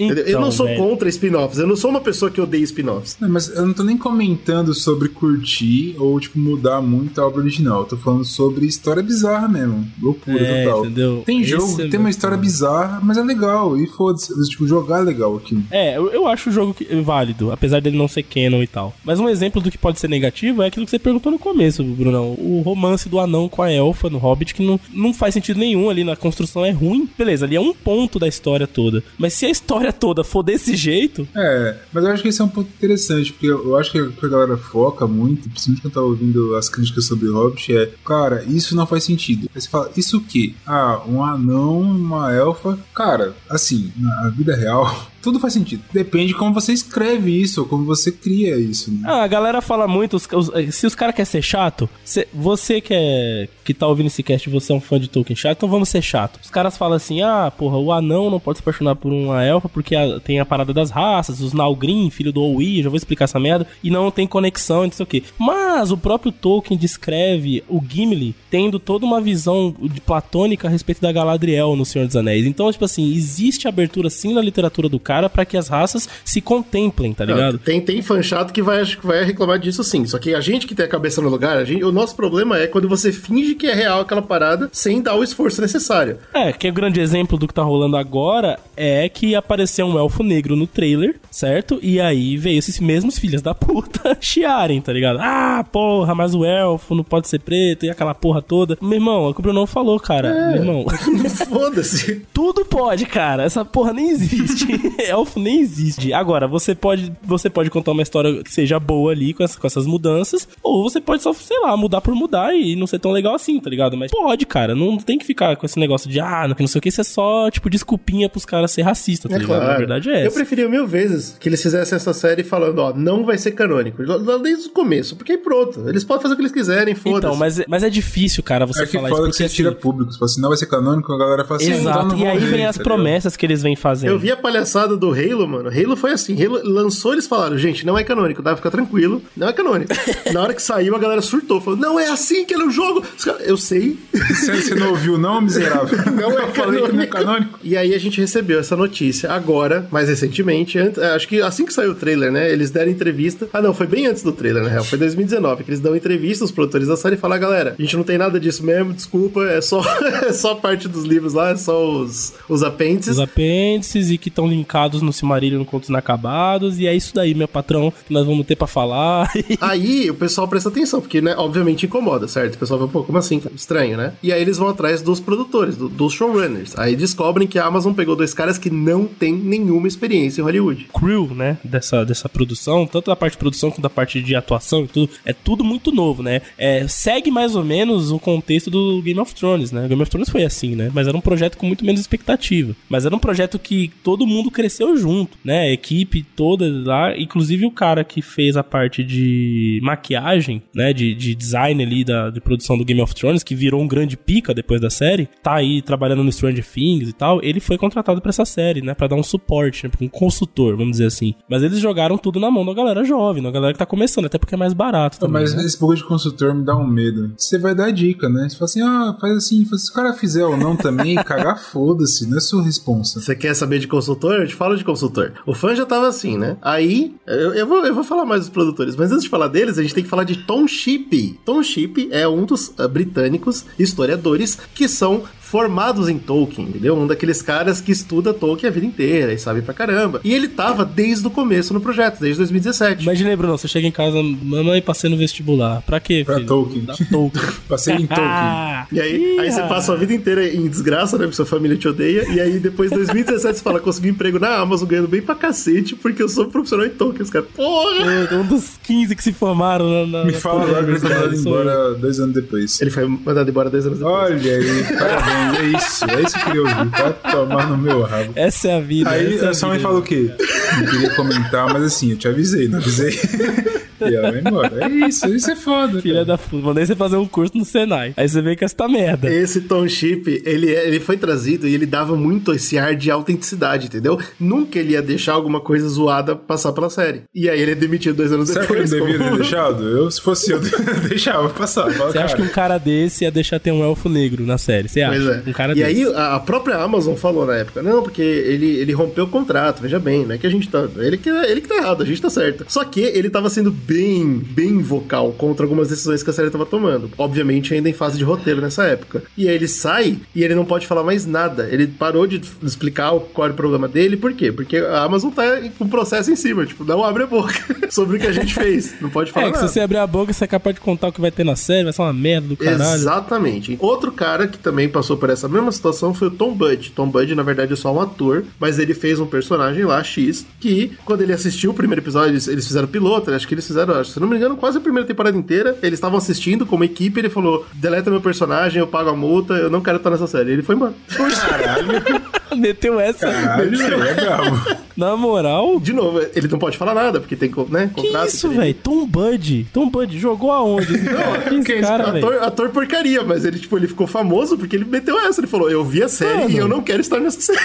Entendeu? eu Então, não sou velho. contra spin-offs, eu não sou uma pessoa que odeia spin-offs. Mas eu não tô nem comentando sobre curtir ou, tipo, mudar muito a obra original. Eu tô falando sobre história bizarra mesmo. Loucura É, total. entendeu? Tem Esse jogo, é tem uma história bom. bizarra, mas é legal. E foda-se, tipo, jogar é legal aqui. É, eu, eu acho o jogo que- válido, apesar dele não ser canon e tal. Mas um exemplo do que pode ser negativo é aquilo que você perguntou no começo, Brunão. O romance do anão com a elfa no Hobbit, que não, não faz sentido nenhum ali, na construção é ruim. Beleza, ali é um ponto da história toda. Mas se a história toda for desse jeito, É, mas eu acho que esse é um ponto interessante, porque eu acho que a galera foca muito, principalmente quando tá ouvindo as críticas sobre Hobbit, é, cara, isso não faz sentido. Aí você fala, isso o quê? Ah, um anão, uma elfa. Cara, assim, na vida real, tudo faz sentido. Depende de como você escreve isso, ou como você cria isso. Né? Ah, a galera fala muito, os- os- se os caras querem ser chato, cê- você que é que tá ouvindo esse cast, você é um fã de Tolkien chato, então vamos ser chato. Os caras falam assim, ah, porra, o anão não pode se apaixonar por uma elfa porque a- tem a parada das raças, os Nalgrim, filho do Owi, já vou explicar essa merda, e não tem conexão, não sei o quê. Mas o próprio Tolkien descreve o Gimli tendo toda uma visão de platônica a respeito da Galadriel no Senhor dos Anéis. Então, tipo assim, existe abertura sim na literatura do cara pra que as raças se contemplem, tá ligado? Tem, tem fã chato que vai, vai reclamar disso sim. Só que a gente que tem a cabeça no lugar, gente, o nosso problema é quando você finge que é real aquela parada sem dar o esforço necessário. É, que o grande exemplo do que tá rolando agora é que apareceu um elfo negro no trailer, certo? E aí veio esses mesmos filhos da puta chiarem, tá ligado? Ah, porra, mas o elfo não pode ser preto e aquela porra toda. Meu irmão, é o que o Bruno falou, cara. É. Meu irmão. Foda-se. Tudo pode, cara. Essa porra nem existe. Elfo nem existe. Agora, você pode, você pode contar uma história que seja boa ali com, essa- com essas mudanças, ou você pode só, sei lá, mudar por mudar e não ser tão legal assim, tá ligado? Mas pode, cara. Não tem que ficar com esse negócio de, ah, que não sei o que, isso é só, tipo, desculpinha pros caras ser racistas, tá É ligado? claro. Na verdade é Eu essa. preferia mil vezes que eles fizessem essa série falando, ó, não vai ser canônico. Desde o começo. Porque aí pronto. Eles podem fazer o que eles quiserem, foda-se. Então, mas, mas é difícil, cara, você É que falar isso. foda que Porque, você tira assim, público. Se assim, não vai ser canônico, a galera fala assim, então Exato. não E aí vem as tá promessas que eles vêm fazendo. Eu vi a palhaçada do Halo, mano. Halo foi assim. Halo lançou, eles falaram, gente, não é canônico, tá? Fica tranquilo. Não é canônico. Na hora que saiu, a galera surtou. Falou, não é assim que é no jogo. Eu sei. Você, você não ouviu, não, miserável? Não é Eu falei que não é canônico. E aí a gente recebeu essa notícia agora, mais recentemente, ant- acho que assim que saiu o trailer, né? Eles deram entrevista. Ah, não, foi bem antes do trailer, na real. Foi 2019, que eles dão entrevista, os produtores da série e falam, "Ah, galera, a gente não tem nada disso mesmo, desculpa, é só, é só parte dos livros lá, é só os, os apêndices. Os apêndices e que estão linkados no Silmarillion Contos Inacabados. E é isso daí, meu patrão, que nós vamos ter pra falar. Aí o pessoal presta atenção, porque, né, obviamente incomoda, certo? O pessoal vai, pô, como assim? cara? Estranho, né? E aí eles vão atrás dos produtores, do- dos showrunners. Aí descobrem que a Amazon pegou dois caras que não têm nenhuma experiência em Hollywood. crew, né, dessa, dessa produção, tanto da parte de produção quanto da parte de atuação e tudo, é tudo muito novo, né? É, segue mais ou menos o contexto do Game of Thrones, né? Game of Thrones foi assim, né? Mas era um projeto com muito menos expectativa. Mas era um projeto que todo mundo cresceu junto, né? A equipe toda lá, inclusive o cara que fez a parte de maquiagem, né? De, de design ali da de produção do Game of Thrones, que virou um grande pica depois da série, tá aí trabalhando no Stranger Things e tal. Ele foi contratado pra essa série, né? Pra dar um suporte, né? Um consultor, vamos dizer assim. Mas eles jogaram tudo na mão da galera jovem, da galera que tá começando, até porque é mais barato também. Mas né? esse pouco de consultor me dá um medo. Você vai dar dica, né? Você fala assim, ah, faz assim, faz- se o cara fizer ou não também, cagar, foda-se, não é sua responsa. Você quer saber de consultor? Eu te falo de consultor. O fã já tava assim, né? Aí, eu, eu vou, eu vou falar mais dos produtores, mas antes de falar deles, a gente tem que falar de Tom Shippey. Tom Shippey é um dos ah, britânicos historiadores que são formados em Tolkien, entendeu? Um daqueles caras que estuda Tolkien a vida inteira e sabe pra caramba. E ele tava desde o começo no projeto, desde 2017. Imagina aí, Bruno, você chega em casa, mamãe, passei no vestibular. Pra quê, Pra filho? Tolkien. Da Tolkien. Passei em Tolkien. E aí, aí você passa a vida inteira em desgraça, né? Porque sua família te odeia. E aí, depois de 2017, você fala: consegui um emprego na Amazon ganhando bem pra cacete, porque eu sou profissional em Tolkien. Os caras, porra! um dos 15 que se formaram na. na Me fala agora que ele foi mandado Sou eu. embora dois anos depois. Ele foi mandado embora dois anos depois. Olha aí, parabéns, é isso, é isso que eu queria ouvir, vai tomar no meu rabo. Essa é a vida. Aí essa é a sua mãe fala o quê? Não queria comentar, mas assim, eu te avisei, não avisei? E ela vai embora. É isso, isso é foda. Filha cara. da puta. Mandei você fazer um curso no Senai. Aí você vê que essa merda. Esse Tom Chip, ele, é- ele foi trazido e ele dava muito esse ar de autenticidade, entendeu? Nunca ele ia deixar alguma coisa zoada passar pela série. E aí ele é demitido dois anos Será que eu depois. não devia ter deixado? Eu, se fosse eu, deixava passar. Fala, Você acha que um cara desse ia deixar ter um elfo negro na série? Você acha? Pois é. Um cara e desse. aí a própria Amazon falou na época, não, porque ele, ele rompeu o contrato, veja bem, não é que a gente tá. Ele que, ele que tá errado, a gente tá certo. Só que ele tava sendo bem, bem vocal contra algumas decisões que a série tava tomando. Obviamente, ainda em fase de roteiro nessa época. E aí ele sai e ele não pode falar mais nada. Ele parou de explicar o- qual era o problema dele, por quê? Porque a Amazon tá com um processo em cima, tipo, não abre a boca sobre o que a gente fez. Não pode falar É, que nada. se você abrir a boca, você é capaz de contar o que vai ter na série, vai ser uma merda do caralho. Exatamente. Outro cara que também passou por essa mesma situação foi o Tom Budge. Tom Budge, na verdade, é só um ator, mas ele fez um personagem lá, X, que quando ele assistiu o primeiro episódio, eles, eles fizeram piloto, acho que eles fizeram, acho, se não me engano, quase a primeira temporada inteira. Eles estavam assistindo como equipe, ele falou: deleta meu personagem, eu pago a multa, eu não quero estar nessa série. Ele foi embora. Meteu essa. caralho, é brabo. Na moral. De novo, ele não pode falar nada, porque tem né, Que contrato. isso, velho? Tom Buddy. Tom Buddy jogou aonde? Cara? Que cara, ator, ator porcaria, mas ele, tipo, ele ficou famoso porque ele meteu essa. Ele falou: Eu vi a série Mano. e eu não quero estar nessa série.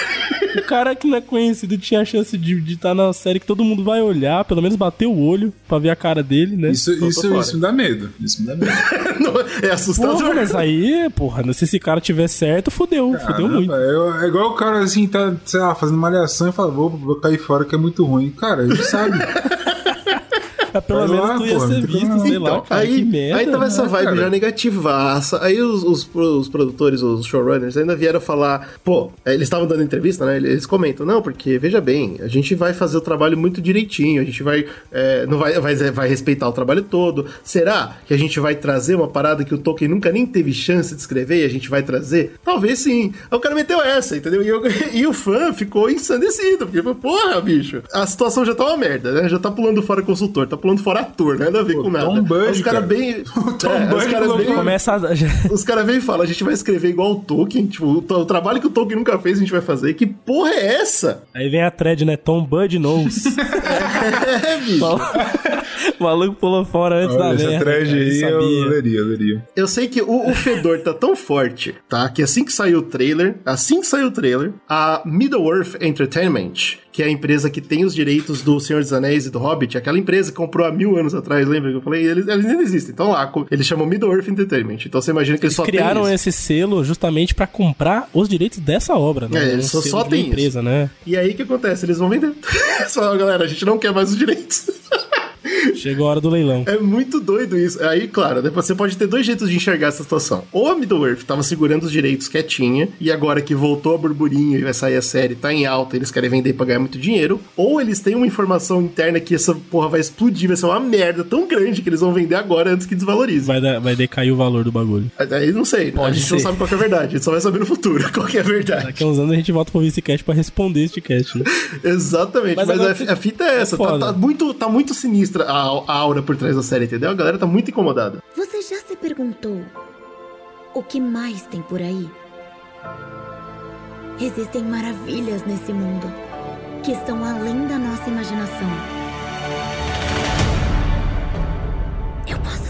O cara que não é conhecido tinha a chance de estar na série que todo mundo vai olhar, pelo menos bater o olho pra ver a cara dele, né? Isso, tô isso, isso me dá medo. Isso me dá medo. Não, é assustador. Porra, mas aí, porra, se esse cara tiver certo, fudeu, fudeu Caramba, muito. É, é igual o cara assim, tá, sei lá, fazendo malhação e fala, vou, vou cair fora que é muito ruim. Cara, ele sabe. Mas pelo menos lá, tu ia porra, ser visto, sei Então, lá, cara, aí, que merda. aí tava essa né, vibe cara? já negativaça. Aí os, os, os produtores, os showrunners, ainda vieram falar, pô, é, eles estavam dando entrevista, né? Eles comentam, não, porque veja bem, a gente vai fazer o trabalho muito direitinho, a gente vai, é, não vai, vai, vai respeitar o trabalho todo. Será que a gente vai trazer uma parada que o Tolkien nunca nem teve chance de escrever e a gente vai trazer? Talvez sim. Aí o cara meteu essa, entendeu? E, eu- e o fã ficou ensandecido, porque, falou, porra, bicho, a situação já tá uma merda, né? Já tá pulando fora consultor, tá pulando fora ator, nada a ver Pô, com nada. Tom Buddy, os caras cara. bem. O Tom é, os Buddy caras pulou bem. Começa a... Os caras vêm e falam, a gente vai escrever igual o Tolkien, tipo, o, o trabalho que o Tolkien nunca fez, a gente vai fazer. Que porra é essa? Aí vem a thread, né? Tom Bud Knows. É, bicho. o maluco pulou fora antes Olha, da essa merda. thread cara, aí eu sabia. leria, eu leria. Eu sei que o, o fedor tá tão forte, tá? Que assim que saiu o trailer, assim que saiu o trailer, a Middle-earth Entertainment, que é a empresa que tem os direitos do Senhor dos Anéis e do Hobbit, aquela empresa que comprou há mil anos atrás, lembra que eu falei? Eles, eles ainda existem. Então lá, eles chamam Middle-earth Entertainment. Então você imagina que eles, só Criaram isso. esse selo justamente pra comprar os direitos dessa obra, né? É, eles só- só tem empresa, né? E aí o que acontece? Eles vão vender. Eles falam, galera, a gente não quer mais os direitos. Chegou a hora do leilão. É muito doido isso. Aí, claro, você pode ter dois jeitos de enxergar essa situação. Ou a Middle-earth tava segurando os direitos quietinha, e agora que voltou a burburinho e vai sair a série, tá em alta, eles querem vender pra ganhar muito dinheiro. Ou eles têm uma informação interna que essa porra vai explodir, vai ser uma merda tão grande que eles vão vender agora antes que desvalorize. Vai, dar- vai decair o valor do bagulho. Aí não sei, Pode a gente não ser. sabe qual é a verdade, a gente só vai saber no futuro qual que é a verdade. Daqui a uns anos a gente volta pro Vicecast pra responder este cast, né? Exatamente, Mas mas, a, a fita é essa, tá, tá muito, tá muito sinistra a, a aura por trás da série, entendeu? A galera tá muito incomodada. Você já se perguntou o que mais tem por aí? Existem maravilhas nesse mundo que estão além da nossa imaginação. Eu posso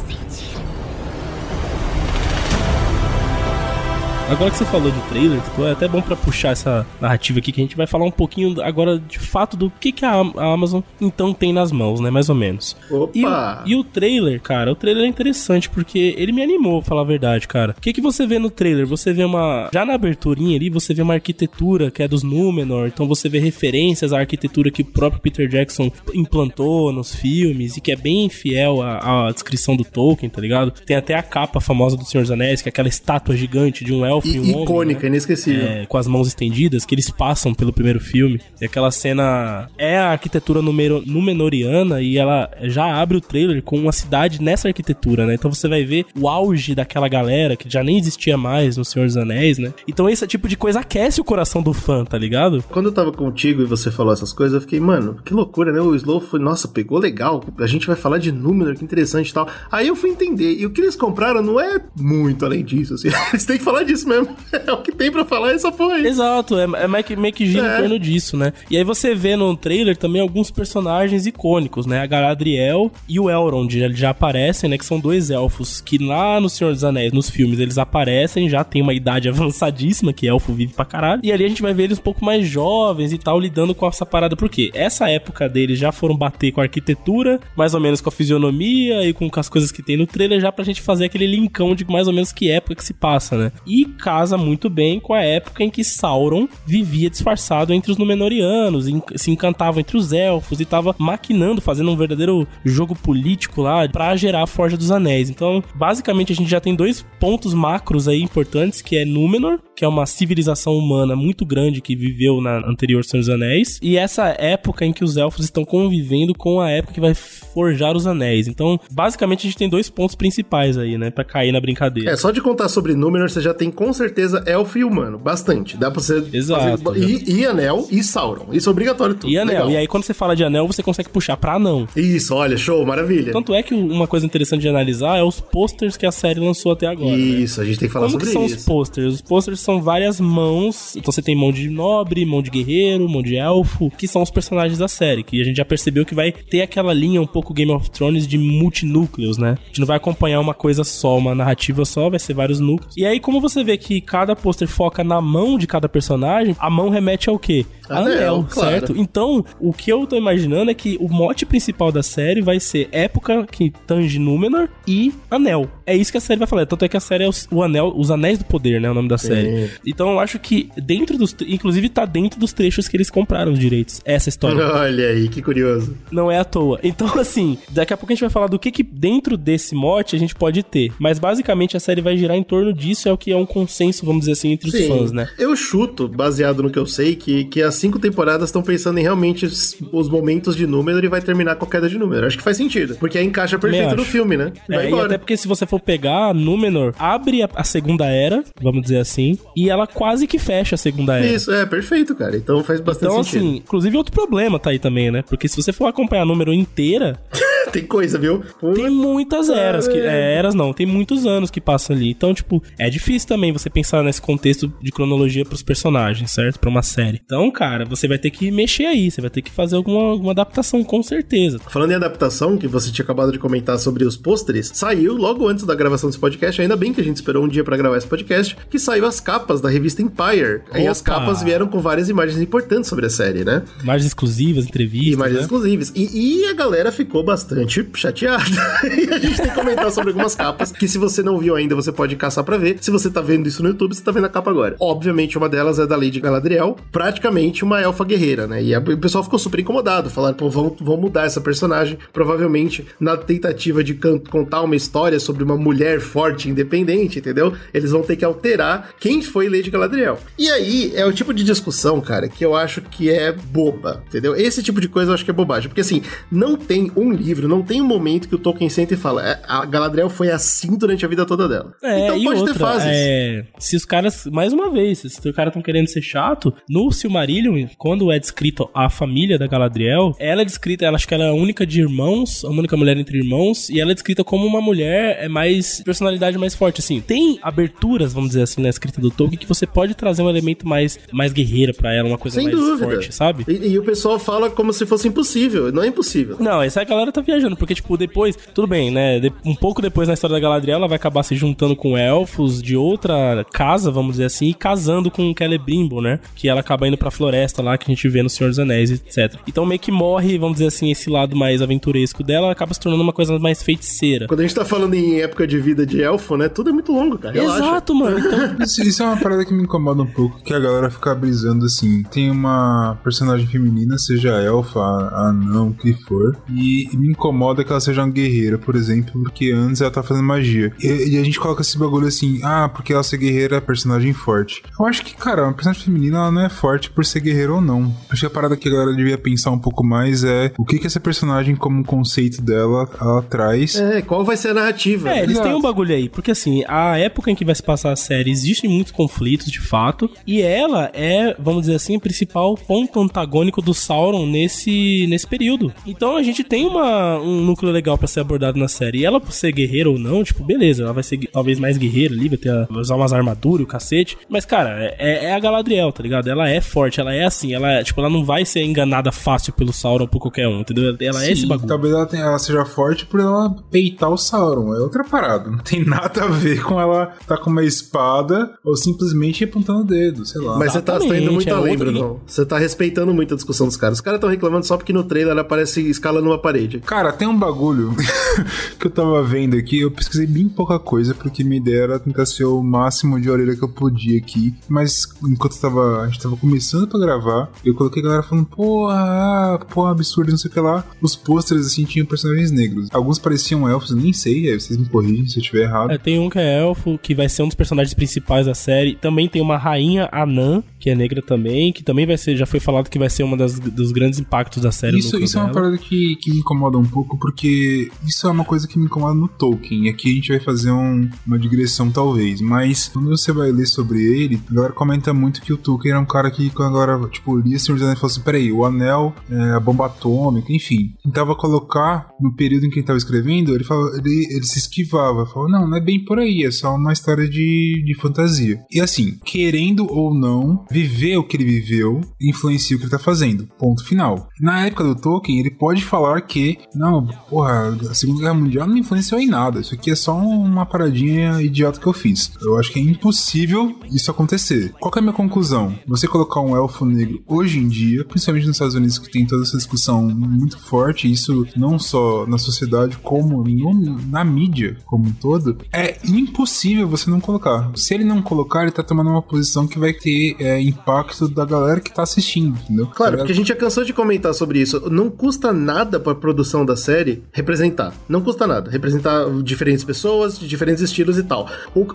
Agora que você falou de trailer, tipo, é até bom pra puxar essa narrativa aqui, que a gente vai falar um pouquinho agora de fato do que, que a Am- a Amazon então tem nas mãos, né? Mais ou menos. Opa! E, o- e o trailer, cara, o trailer é interessante porque ele me animou, pra falar a verdade, cara. O que, que você vê no trailer? Você vê uma. Já na aberturinha ali, você vê uma arquitetura que é dos Númenor, então você vê referências à arquitetura que o próprio Peter Jackson implantou nos filmes e que é bem fiel à, à descrição do Tolkien, tá ligado? Tem até a capa famosa do Senhor dos Anéis, que é aquela estátua gigante de um elfo e, um homem. icônica, né? inesquecível. É, com as mãos estendidas, que eles passam pelo primeiro filme. E aquela cena é a arquitetura numero, númenoriana e ela já abre o trailer com uma cidade nessa arquitetura, né? Então você vai ver o auge daquela galera que já nem existia mais no Senhor dos Anéis, né? Então esse tipo de coisa aquece o coração do fã, tá ligado? Quando eu tava contigo e você falou essas coisas, eu fiquei, mano, que loucura, né? O Slow foi, nossa, pegou legal. A gente vai falar de número, que interessante e tal. Aí eu fui entender. E o que eles compraram não é muito além disso, assim. Eles têm que falar disso mesmo. É o que tem pra falar essa porra aí. Exato, é, é meio, que, meio que gira É. em torno disso, né? E aí você vê no trailer também alguns personagens icônicos, né? A Galadriel e o Elrond já, já aparecem, né? Que são dois elfos que lá no Senhor dos Anéis, nos filmes, eles aparecem, já tem uma idade avançadíssima, que elfo vive pra caralho. E ali a gente vai ver eles um pouco mais jovens e tal, lidando com essa parada. Por quê? Essa época deles já foram bater com a arquitetura, mais ou menos com a fisionomia e com as coisas que tem no trailer, já pra gente fazer aquele linkão de mais ou menos que época que se passa, né? E casa muito bem com a época em que Sauron vivia disfarçado entre os Númenóreanos, en- se encantava entre os elfos e tava maquinando, fazendo um verdadeiro jogo político lá pra gerar a Forja dos Anéis. Então, basicamente, a gente já tem dois pontos macros aí importantes, que é Númenor, que é uma civilização humana muito grande que viveu na anterior Senhor dos Anéis, e essa época em que os elfos estão convivendo com a época que vai forjar os anéis. Então, basicamente, a gente tem dois pontos principais aí, né, Pra cair na brincadeira. É, só de contar sobre Númenor, você já tem com certeza elfo e humano. Bastante. Dá pra você. Exato, fazer- E, e anel e Sauron. Isso é obrigatório tudo. E anel. Legal. E aí, quando você fala de anel, você consegue puxar pra anão. Isso, olha, show, maravilha. Tanto é que uma coisa interessante de analisar é os posters que a série lançou até agora. né? Isso, a gente tem que falar Como que sobre são isso. os posters? Os posters são várias mãos. Então você tem mão de nobre, mão de guerreiro, mão de elfo, que são os personagens da série. Que a gente já percebeu que vai ter aquela linha um pouco pouco Game of Thrones de multinúcleos, né? A gente não vai acompanhar uma coisa só, uma narrativa só, vai ser vários núcleos. E aí, como você vê que cada pôster foca na mão de cada personagem, a mão remete ao quê? Anel, Anel, claro. certo? Então, o que eu tô imaginando é que o mote principal da série vai ser época que tange Númenor e Anel. É isso que a série vai falar. Tanto é que a série é os, o Anel, os Anéis do Poder, né? O nome da série. Então eu acho que dentro dos. Inclusive tá dentro dos trechos que eles compraram os direitos. Essa história. Olha aí, que curioso. Não é à toa. Então, assim, daqui a pouco a gente vai falar do que, que dentro desse mote a gente pode ter. Mas basicamente a série vai girar em torno disso, é o que é um consenso, vamos dizer assim, entre os fãs, né? Eu chuto, baseado no que eu sei, que, que as cinco temporadas estão pensando em realmente os, os momentos de número e vai terminar com a queda de número. Acho que faz sentido. Porque aí encaixa perfeito no filme, né? Vai É, embora. até porque se você for pegar Númenor, abre a, a segunda era, vamos dizer assim, e ela quase que fecha a segunda era. Isso, é perfeito, cara. Então faz bastante Então, sentido. assim, inclusive outro problema tá aí também, né? Porque se você for acompanhar número inteira, Tem coisa, viu? tem muitas eras. Que, é, eras não, tem muitos anos que passam ali. Então, tipo, é difícil também você pensar nesse contexto de cronologia pros personagens, certo? Pra uma série. Então, cara, você vai ter que mexer aí, você vai ter que fazer alguma, alguma adaptação, com certeza. Falando em adaptação, que você tinha acabado de comentar sobre os pôsteres, saiu logo antes da gravação desse podcast, ainda bem que a gente esperou um dia pra gravar esse podcast, que saiu as capas da revista Empire. E as Opa! capas vieram com várias imagens importantes sobre a série, né? Imagens exclusivas, entrevistas. Imagens né? exclusivas. E, e a galera ficou bastante chateada. e a gente tem que comentar sobre algumas capas que, se você não viu ainda, você pode caçar pra ver. Se você tá vendo isso no YouTube, você tá vendo a capa agora. Obviamente, uma delas é da Lady Galadriel, praticamente uma elfa guerreira, né? E a- o pessoal ficou super incomodado. Falaram, pô, vamos, vamos mudar essa personagem. Provavelmente, na tentativa de contar uma história sobre uma mulher forte independente, entendeu? Eles vão ter que alterar quem foi Lady Galadriel. E aí, é o tipo de discussão, cara, que eu acho que é boba, entendeu? Esse tipo de coisa eu acho que é bobagem. Porque assim, não tem um livro, não tem um momento que o Tolkien senta e fala, "É, a Galadriel foi assim durante a vida toda dela. É, então pode outra, ter fases. é, se os caras, mais uma vez, se os caras estão querendo ser chato, no Silmarillion, quando é descrito a família da Galadriel, ela é descrita, ela acho que ela é a única de irmãos, a única mulher entre irmãos, e ela é descrita como uma mulher é mais personalidade mais forte, assim. Tem aberturas, vamos dizer assim, na escrita do Tolkien que você pode trazer um elemento mais mais guerreira pra ela, uma coisa Sem mais dúvida. forte, sabe? E, e o pessoal fala como se fosse impossível. Não é impossível. Não, essa galera tá viajando, porque, tipo, depois, tudo bem, né? de- um pouco depois na história da Galadriel, ela vai acabar se juntando com elfos de outra casa, vamos dizer assim, e casando com Celebrimbor, né? Que ela acaba indo pra floresta lá que a gente vê no Senhor dos Anéis, etc. Então meio que morre, vamos dizer assim, esse lado mais aventuresco dela, ela acaba se tornando uma coisa mais feiticeira. Quando a gente tá falando em época de vida de elfo, né? Tudo é muito longo, cara. Relaxa. Exato, mano. Então, Isso, isso é uma parada que me incomoda um pouco, que a galera fica brisando assim. Tem uma personagem feminina, seja elfa, anão, o que for, e, e me incomoda que ela seja uma guerreira, por exemplo, porque antes ela tá fazendo magia. E, e a gente coloca esse bagulho assim, ah, porque ela ser guerreira é personagem forte. Eu acho que, cara, uma personagem feminina ela não é forte por ser guerreira ou não. Acho que a parada que a galera devia pensar um pouco mais é o que que essa personagem, como conceito dela, ela traz. É, qual vai ser a narrativa? É, eles Exato. têm um bagulho aí, porque assim, a época em que vai se passar a série, existem muitos conflitos de fato, e ela é, vamos dizer assim, o principal ponto antagônico do Sauron nesse, nesse período. Então a gente tem uma, um núcleo legal pra ser abordado na série. E ela, por ser guerreira ou não, tipo, beleza, ela vai ser talvez mais guerreira ali, vai, ter vai usar umas armaduras, e o cacete. Mas, cara, é, é a Galadriel, tá ligado? Ela é forte, ela é assim, ela, é, tipo, ela não vai ser enganada fácil pelo Sauron ou por qualquer um, entendeu? Ela é esse Sim, bagulho. Talvez ela, tenha- ela seja forte por ela peitar o Sauron. É outra parada. Não tem nada a ver com ela tá com uma espada ou simplesmente apontando o dedo, sei lá. Mas você tá, você tá indo muito é além, Bruno. Você tá respeitando muito a discussão dos caras. Os caras estão reclamando só porque no trailer ela aparece escalando uma parede. Cara, tem um bagulho que eu tava vendo aqui. Eu pesquisei bem pouca coisa, porque minha ideia era tentar ser o máximo de orelha que eu podia aqui. Mas enquanto tava, a gente tava começando pra gravar, eu coloquei a galera falando, porra, ah, porra, absurdo, não sei o que lá. Os pôsteres, assim, tinham personagens negros. Alguns pareciam elfos, eu nem sei, aí vocês me corrigem se eu estiver errado. É, tem um que é elfo, que vai ser um dos personagens principais da série. Também tem uma rainha anã, que é negra também, que também vai ser, já foi falado que vai ser uma das, dos grandes impactos da série. Isso, isso é uma parada que, que me incomoda um pouco, porque isso é uma coisa que me incomoda no Tolkien. E aqui a gente vai fazer um- uma digressão, talvez. Mas quando você vai ler sobre ele, a galera comenta muito que o Tolkien era um cara que, quando a galera, tipo, lia Senhor dos Anéis, falou assim: peraí, o anel, é, a bomba atômica, enfim. Tentava colocar no período em que ele tava escrevendo, ele, falava, ele, ele se esquivava. Falou: não, não é bem por aí, é só uma história de, de fantasia. E assim, querendo ou não, viver o que ele viveu influencia o que ele tá fazendo. Ponto final. Na época do Tolkien, ele pode falar que, não, porra, a Segunda Guerra Mundial não influenciou em nada. Isso aqui é só uma paradinha idiota que eu fiz. Eu acho que é impossível isso acontecer. Qual é a minha conclusão? Você colocar um elfo negro hoje em dia, principalmente nos Estados Unidos, que tem toda essa discussão muito forte, isso não só na sociedade, como no, na mídia como um todo, é impossível você não colocar. Se ele não colocar, ele tá tomando uma posição que vai ter é, impacto da galera que tá assistindo, entendeu? Claro, porque a gente já cansou de comentar sobre isso. Não custa nada pra produção da série representar. Não custa nada. Representar diferentes pessoas, de diferentes estilos e tal.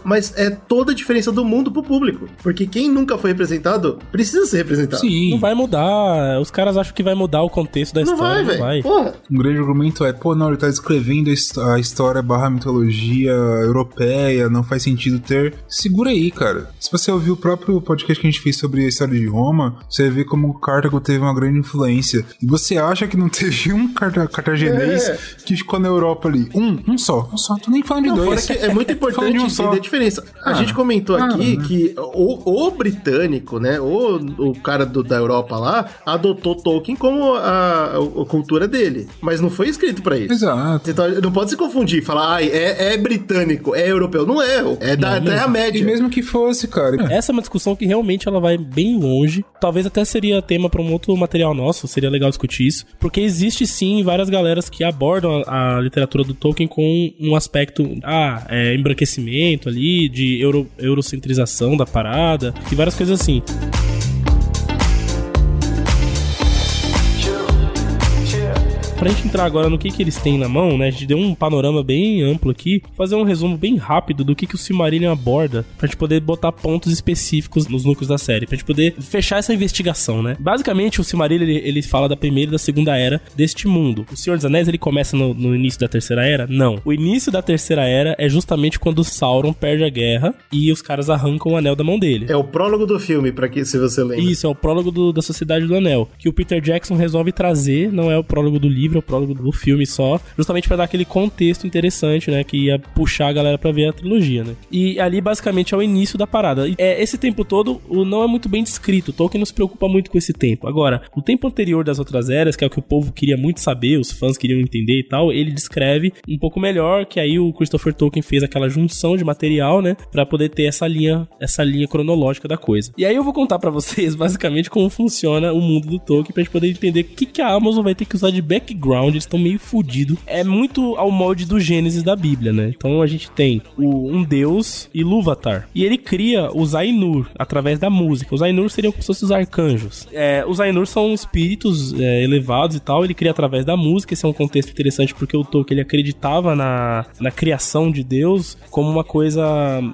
Mas é toda a diferença do mundo pro público. Porque quem nunca foi representado precisa ser representado. Sim. Não vai mudar. Os caras acham que vai mudar o contexto da Não história. vai, não vai. velho. Um grande argumento é, pô, não, ele tá descrevendo a his- a história barra mitologia europeia, não faz sentido ter. Segura aí, cara. Se você ouvir o próprio podcast que a gente fez sobre a história de Roma, você vai ver como o Cartago teve uma grande influência. E você acha que não teve um carta cartaginês É. que ficou na Europa ali? Um, um só, um só. Tô nem falando de Não, fora dois. que é muito importante de um só. entender a diferença. A Ah. gente comentou Ah, aqui que o, o britânico, né, o, o cara do- da Europa lá, adotou Tolkien como a, a cultura dele. Mas não foi escrito pra isso. Exato. Então, não pode se confundir, falar, ai, é, é britânico, é europeu. Não é, é da Terra-média. E mesmo que fosse, cara. Essa é uma discussão que realmente ela vai bem longe. Talvez até seria tema para um outro material nosso, seria legal discutir isso. Porque existe sim várias galeras que abordam a, a literatura do Tolkien com um aspecto, ah, é, embranquecimento ali, de euro, eurocentrização da parada, e várias coisas assim. Pra gente entrar agora no que, que eles têm na mão, né? A gente deu um panorama bem amplo aqui. Fazer um resumo bem rápido do que, que o Silmarillion aborda. Pra gente poder botar pontos específicos nos núcleos da série. Pra gente poder fechar essa investigação, né? Basicamente, o Silmarillion, ele, ele fala da primeira e da segunda era deste mundo. O Senhor dos Anéis, ele começa no, no início da terceira era? Não. O início da terceira era é justamente quando Sauron perde a guerra e os caras arrancam o anel da mão dele. É o prólogo do filme, pra que se você lembra. Isso, é o prólogo do- da Sociedade do Anel. Que o Peter Jackson resolve trazer, não é o prólogo do livro, é o prólogo do filme só. Justamente pra dar aquele contexto interessante, né? Que ia puxar a galera pra ver a trilogia, né? E ali, basicamente, é o início da parada. E, é, esse tempo todo não é muito bem descrito. Tolkien não se preocupa muito com esse tempo. Agora, o tempo anterior das outras eras, que é o que o povo queria muito saber, os fãs queriam entender e tal, ele descreve um pouco melhor, que aí o Christopher Tolkien fez aquela junção de material, né? Pra poder ter essa linha, essa linha cronológica da coisa. E aí eu vou contar pra vocês, basicamente, como funciona o mundo do Tolkien, pra gente poder entender o que, que a Amazon vai ter que usar de background. Eles estão meio fudidos. É muito ao molde do Gênesis da Bíblia, né? Então a gente tem o, um deus, Ilúvatar. E ele cria os Ainur através da música. Os Ainur seriam como se fossem os arcanjos. É, os Ainur são espíritos é, elevados e tal. Ele cria através da música. Esse é um contexto interessante porque o Tolkien ele acreditava na, na criação de Deus como uma coisa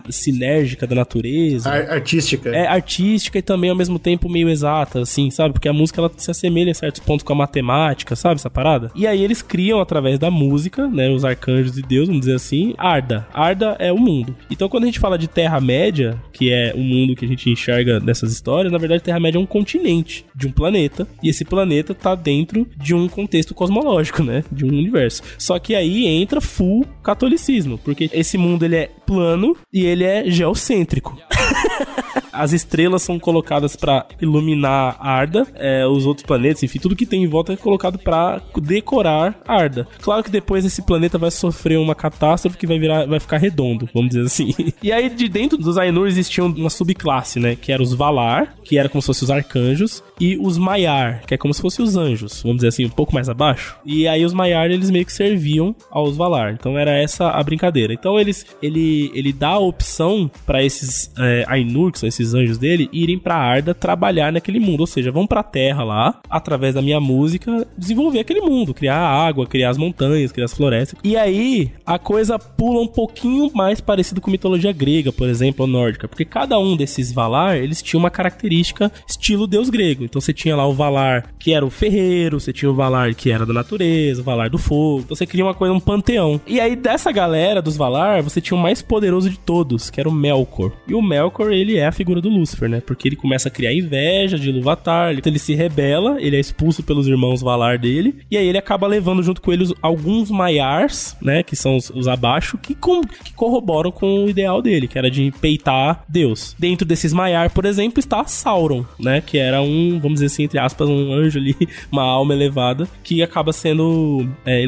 sinérgica da natureza. Ar- artística. É artística e também ao mesmo tempo meio exata, assim, sabe? Porque a música ela se assemelha em certos pontos com a matemática, sabe? Essa parada. E aí eles criam através da música, né? Os arcanjos de Deus, vamos dizer assim, Arda. Arda é o mundo. Então quando a gente fala de Terra-média, que é o mundo que a gente enxerga nessas histórias, na verdade Terra-média é um continente de um planeta. E esse planeta tá dentro de um contexto cosmológico, né? De um universo. Só que aí entra full catolicismo, porque esse mundo ele é plano e ele é geocêntrico. As estrelas são colocadas pra iluminar Arda, é, os outros planetas, enfim, tudo que tem em volta é colocado pra decorar Arda. Claro que depois esse planeta vai sofrer uma catástrofe que vai virar, vai ficar redondo, vamos dizer assim. E aí de dentro dos Ainur existiam uma subclasse, né, que era os Valar, que era como se fossem os arcanjos, e os Maiar, que é como se fossem os anjos, vamos dizer assim, um pouco mais abaixo. E aí os Maiar eles meio que serviam aos Valar. Então era essa a brincadeira. Então eles ele ele dá a opção pra esses é, Ainur, que são esses anjos dele, irem pra Arda trabalhar naquele mundo, ou seja, vão pra Terra lá, através da minha música, desenvolver aquele mundo, criar a água, criar as montanhas, criar as florestas. E aí a coisa pula um pouquinho mais parecido com mitologia grega, por exemplo, ou nórdica, porque cada um desses Valar, eles tinham uma característica estilo deus grego. Então você tinha lá o Valar, que era o ferreiro, você tinha o Valar que era da natureza, o Valar do fogo. Então você cria uma coisa, um panteão. E aí dessa galera dos Valar, você tinha o mais poderoso de todos, que era o Melkor. E o Melkor ele é a figura do Lúcifer, né? Porque ele começa a criar inveja de Ilúvatar, então ele se rebela, ele é expulso pelos irmãos Valar dele, e aí ele acaba levando junto com eles alguns Maiars, né? Que são os, os abaixo, que, com, que corroboram com o ideal dele, que era de peitar Deus. Dentro desses Maiar, por exemplo, está Sauron, né? Que era um, vamos dizer assim, entre aspas, um anjo ali, uma alma elevada, que acaba sendo é,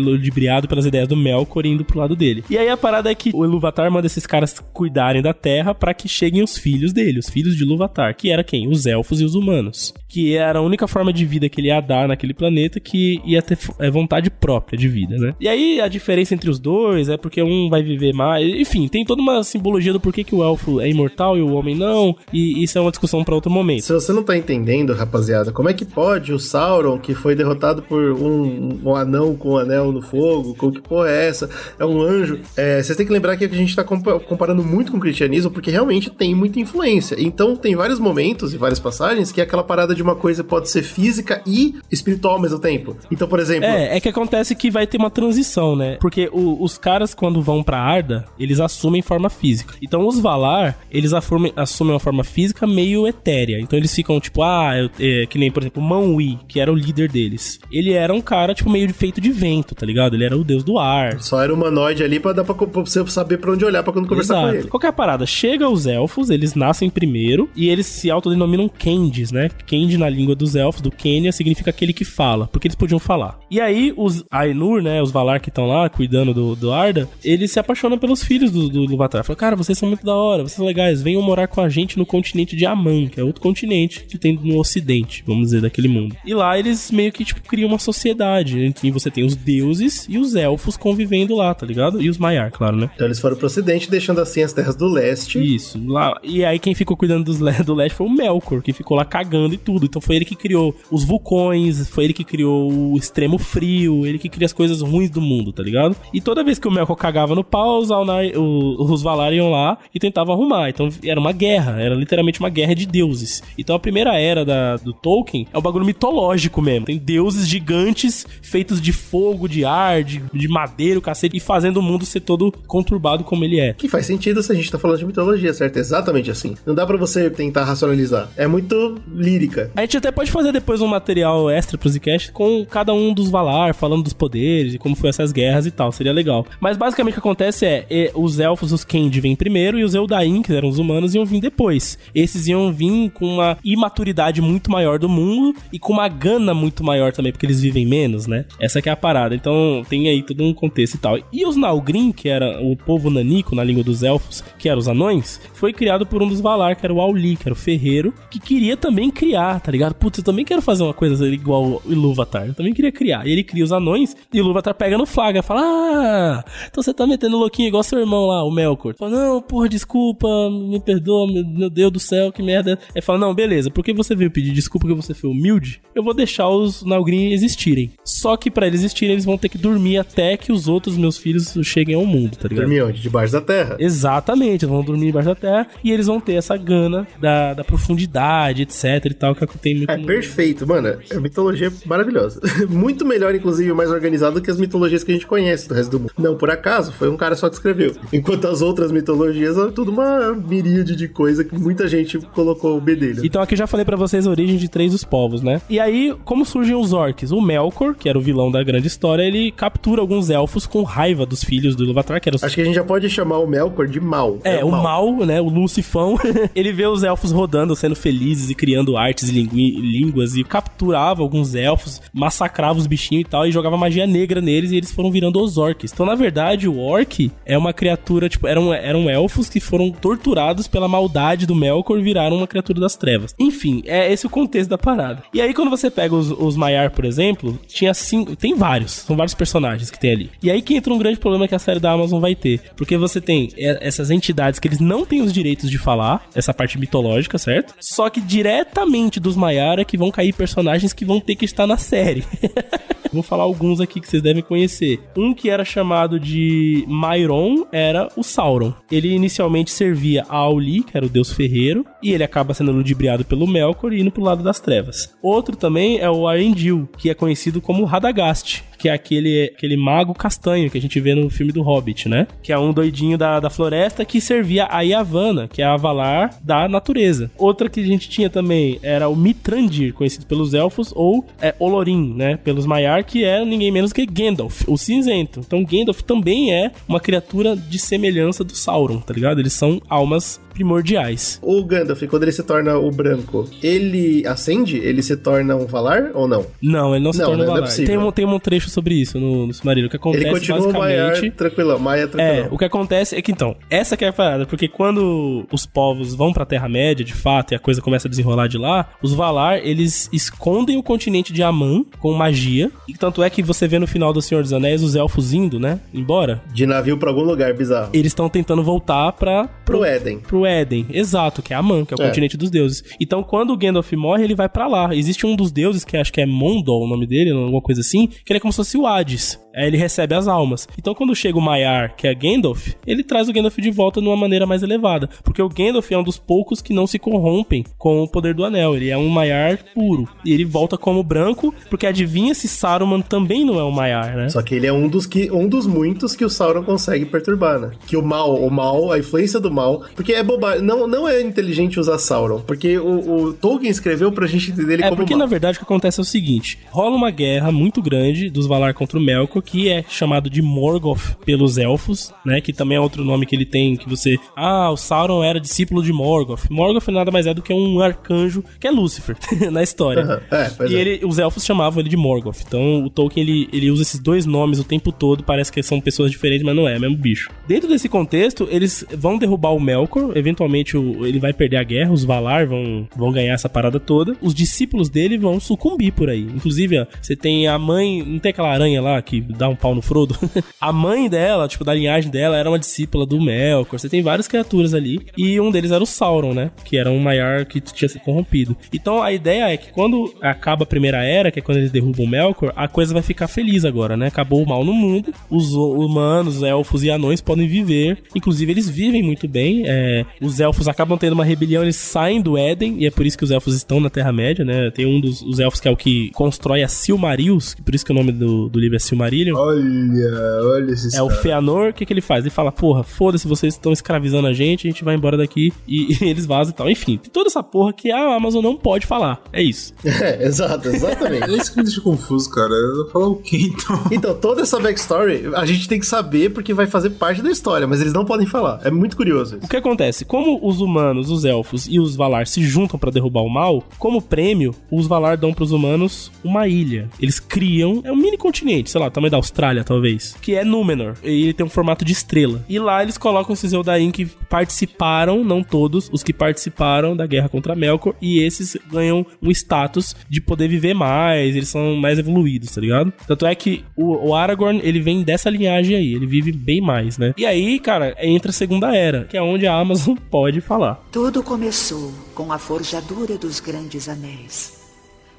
pelas ideias do Melkor indo pro lado dele. E aí a parada é que o Ilúvatar manda esses caras cuidarem da terra para que cheguem os filhos dele, os filhos de Ilúvatar, que era quem? Os elfos e os humanos. Que era a única forma de vida que ele ia dar naquele planeta que ia ter é, vontade própria de vida, né? E aí a diferença entre os dois é porque um vai viver mais. Enfim, tem toda uma simbologia do porquê que o elfo é imortal e o homem não. E isso é uma discussão para outro momento. Se você não tá entendendo, rapaziada, como é que pode o Sauron, que foi derrotado por um, um anão com um anel no fogo, como que porra é essa? É um anjo. É, vocês têm que lembrar que a gente tá comparando muito com o cristianismo, porque realmente tem muita influência. Então tem vários momentos e várias passagens que aquela parada de uma coisa pode ser física e espiritual ao mesmo tempo. Então, por exemplo. É, é que acontece que vai ter uma transição, né? Porque o, os caras, quando vão pra Arda, eles assumem forma física. Então os Valar, eles assumem, assumem uma forma física meio etérea. Então eles ficam, tipo, ah, é, que nem, por exemplo, Manwë, que era o líder deles. Ele era um cara, tipo, meio feito de vento, tá ligado? Ele era o deus do ar. Só era humanoide ali pra dar pra, pra você saber pra onde olhar pra quando conversar Exato. com ele. Qualquer parada, chega os elfos, eles nascem primeiro e eles se autodenominam Kendis, né? Kendi na língua dos elfos, do Kenya, significa aquele que fala, porque eles podiam falar. E aí os Ainur, né, os Valar que estão lá cuidando do, do Arda, eles se apaixonam pelos filhos do, do Ilúvatar. Falam, cara, vocês são muito da hora, vocês são legais, venham morar com a gente no continente de Aman, que é outro continente que tem no ocidente, vamos dizer, daquele mundo. E lá eles meio que, tipo, criam uma sociedade em que você tem os deuses e os elfos convivendo lá, tá ligado? E os Maiar, claro, né? Então eles foram pro ocidente, deixando assim as terras do leste. Isso, lá. E aí quem ficou cuidando dos, do leste foi o Melkor, que ficou lá cagando e tudo. Então foi ele que criou os vulcões, foi ele que criou o extremo frio, ele que cria as coisas ruins do mundo, tá ligado? E toda vez que o Melkor cagava no pau, os, Alnar, os, os Valar iam lá e tentavam arrumar. Então era uma guerra, era literalmente uma guerra de deuses. Então a primeira era da, do Tolkien é um bagulho mitológico mesmo. Tem deuses gigantes feitos de fogo, de ar, de, de madeira, o cacete, e fazendo o mundo ser todo conturbado como ele é. Que faz sentido se a gente tá falando de mitologia, certo? Exatamente assim. Não dá para você tentar racionalizar. É muito lírica. A gente até pode fazer depois um material extra pro Zcast com cada um dos Valar, falando dos poderes e como foi essas guerras e tal. Seria legal. Mas basicamente o que acontece é, os elfos, os Kend vêm primeiro e os Eldain, que eram os humanos, iam vir depois. Esses iam vir com uma imaturidade muito maior do mundo e com uma gana muito maior também, porque eles vivem menos, né? Essa que é a parada. Então tem aí todo um contexto e tal. E os Nalgrim, que era o povo nanico na língua dos elfos, que eram os anões, foi criado por um dos Valar, que era o Auli, que era o ferreiro, que queria também criar, tá ligado? Putz, eu também quero fazer uma coisa igual o Ilúvatar. Eu também queria criar. E ele cria os anões e o Ilúvatar pega no flaga, fala: Ah, então você tá metendo louquinho igual seu irmão lá, o Melkor. Fala, não, porra, desculpa, me perdoa, meu Deus do céu, que merda. Ele fala: Não, beleza, porque você veio pedir desculpa que você foi humilde, eu vou deixar os Nalgrim existirem. Só que para eles existirem, eles vão ter que dormir até que os outros meus filhos cheguem ao mundo, tá ligado? Dormir onde? Debaixo da terra. Exatamente, eles vão dormir debaixo da terra e eles vão ter essa gana da, da profundidade, etc e tal, que tem muito. É perfeito, mano. A mitologia é maravilhosa. muito melhor, inclusive, mais organizada do que as mitologias que a gente conhece do resto do mundo. Não por acaso, foi um cara só que escreveu. Enquanto as outras mitologias é tudo uma miríade de coisa que muita gente colocou o bedelho. Então aqui eu já falei para vocês a origem de três dos povos, né? E aí, como surgem os orcs? O Melkor, que era o vilão da grande história, ele captura alguns elfos com raiva dos filhos do Ilúvatar, que eram os... Acho que a gente já pode chamar o Melkor de mal. É, é o, mal. mal, né? O Lucifão. ele vê os elfos rodando, sendo felizes e criando artes e línguas e capturava alguns elfos, massacrava os e tal e jogava magia negra neles e eles foram virando os orcs. Então, na verdade, o orc é uma criatura, tipo, eram, eram elfos que foram torturados pela maldade do Melkor e viraram uma criatura das trevas. Enfim, é esse o contexto da parada. E aí, quando você pega os, os Maiar, por exemplo, tinha cinco. Tem vários, são vários personagens que tem ali. E aí que entra um grande problema que a série da Amazon vai ter. Porque você tem essas entidades que eles não têm os direitos de falar, essa parte mitológica, certo? Só que diretamente dos Maiar é que vão cair personagens que vão ter que estar na série. Vou falar alguns aqui que vocês devem conhecer. Um que era chamado de Myron era o Sauron. Ele inicialmente servia a Auli, que era o deus ferreiro, e ele acaba sendo ludibriado pelo Melkor e indo pro lado das trevas. Outro também é o Arendil, que é conhecido como Radagast, que é aquele, aquele mago castanho que a gente vê no filme do Hobbit, né? Que é um doidinho da, da floresta que servia a Yavanna, que é a Valar da natureza. Outra que a gente tinha também era o Mitrandir, conhecido pelos elfos, ou é, Olorin, né? Pelos Maiar, que é ninguém menos que Gandalf, o cinzento. Então Gandalf também é uma criatura de semelhança do Sauron, tá ligado? Eles são almas primordiais. O Gandalf, quando ele se torna o branco, ele acende? Ele se torna um Valar ou não? Não, ele não se Não, torna né? um Não é Valar. possível. tem, um, tem um trecho sobre isso no, no Submarino. O que acontece Ele continua basicamente... Maia tranquilão, Maia É, tranquilão. o que acontece é que então, essa que é a parada, porque quando os povos vão pra Terra-média, de fato, e a coisa começa a desenrolar de lá, os Valar, eles escondem o continente de Aman com magia, e tanto é que você vê no final do Senhor dos Anéis os elfos indo, né, embora, De navio pra algum lugar bizarro. eles estão tentando voltar pra... Pro Éden. Pro Éden, exato, que é Aman, que é o É. continente dos deuses. Então, quando o Gandalf morre, ele vai pra lá. Existe um dos deuses, que acho que é Mondol o nome dele, alguma coisa assim, que ele é como se fosse o Hades. Aí ele recebe as almas. Então, quando chega o Maiar, que é Gandalf, ele traz o Gandalf de volta de uma maneira mais elevada. Porque o Gandalf é um dos poucos que não se corrompem com o poder do anel. Ele é um Maiar puro. E ele volta como branco, porque adivinha se Saruman também não é um Maiar, né? Só que ele é um dos, que, um dos muitos que o Sauron consegue perturbar, né? Que o mal, o mal, a influência do mal. Porque é bobagem. Não, não é inteligente usar Sauron. Porque o, o Tolkien escreveu pra gente entender ele É, como porque mal. na verdade o que acontece é o seguinte: rola uma guerra muito grande dos Valar contra o Melkor, que é chamado de Morgoth pelos elfos, né? Que também é outro nome que ele tem, que você. Ah, o Sauron era discípulo de Morgoth. Morgoth nada mais é do que um arcanjo, que é Lúcifer, na história. Aham, é, e é. ele, os elfos chamavam ele de Morgoth. Então o Tolkien ele, ele usa esses dois nomes o tempo todo, parece que são pessoas diferentes, mas não é, é mesmo bicho. Dentro desse contexto, eles vão derrubar o Melkor, eventualmente o- ele vai perder a guerra, os Valar vão, vão ganhar essa parada toda. Os discípulos dele vão sucumbir por aí. Inclusive, ó, você tem a mãe, não tem aquela aranha lá que dá um pau no Frodo? a mãe dela, tipo, da linhagem dela, era uma discípula do Melkor. Você tem várias criaturas ali, e um deles era o Sauron, né? Que era um Maiar que tinha sido corrompido. Então a ideia é que quando acaba a primeira era, que é quando eles derrubam o Melkor, a coisa vai ficar feliz agora, né? Acabou o mal no mundo, os humanos, elfos e anões podem viver. Inclusive, eles vivem muito bem. é, os elfos acabam tendo uma rebelião, eles saem do Éden, e é por isso que os elfos estão na Terra-média, né? Tem um dos os elfos que é o que constrói a Silmarils, que por isso que o nome do, do livro é Silmarillion. Olha, olha esses É o caras. Feanor, o que, que ele faz? Ele fala, porra, foda-se, vocês estão escravizando a gente, a gente vai embora daqui e, e eles vazam e tal. Enfim, tem toda essa porra que a Amazon não pode falar. É isso. É, exato, exatamente. É isso que me deixa confuso, cara. Eu vou falar o quê, então? Então, toda essa backstory a gente tem que saber porque vai fazer parte da história, mas eles não podem falar. É muito curioso O isso. que acontece? Como os humanos, os elfos e os Valar se juntam pra derrubar o mal, como prêmio, os Valar dão pros humanos uma ilha. Eles criam, é um mini continente, sei lá, tamanho da Austrália, talvez, que é Númenor. E ele tem um formato de estrela. E lá eles colocam esses Eldain que participaram, não todos, os que participaram da guerra contra Melkor, e esses ganham um status de poder viver mais, eles são mais evoluídos, tá ligado? Tanto é que o, o Aragorn, ele vem dessa linhagem aí, ele vive bem mais, né? E aí, cara, entra a Segunda Era, que é onde a Amazon pode falar. Tudo começou com a forjadura dos grandes anéis.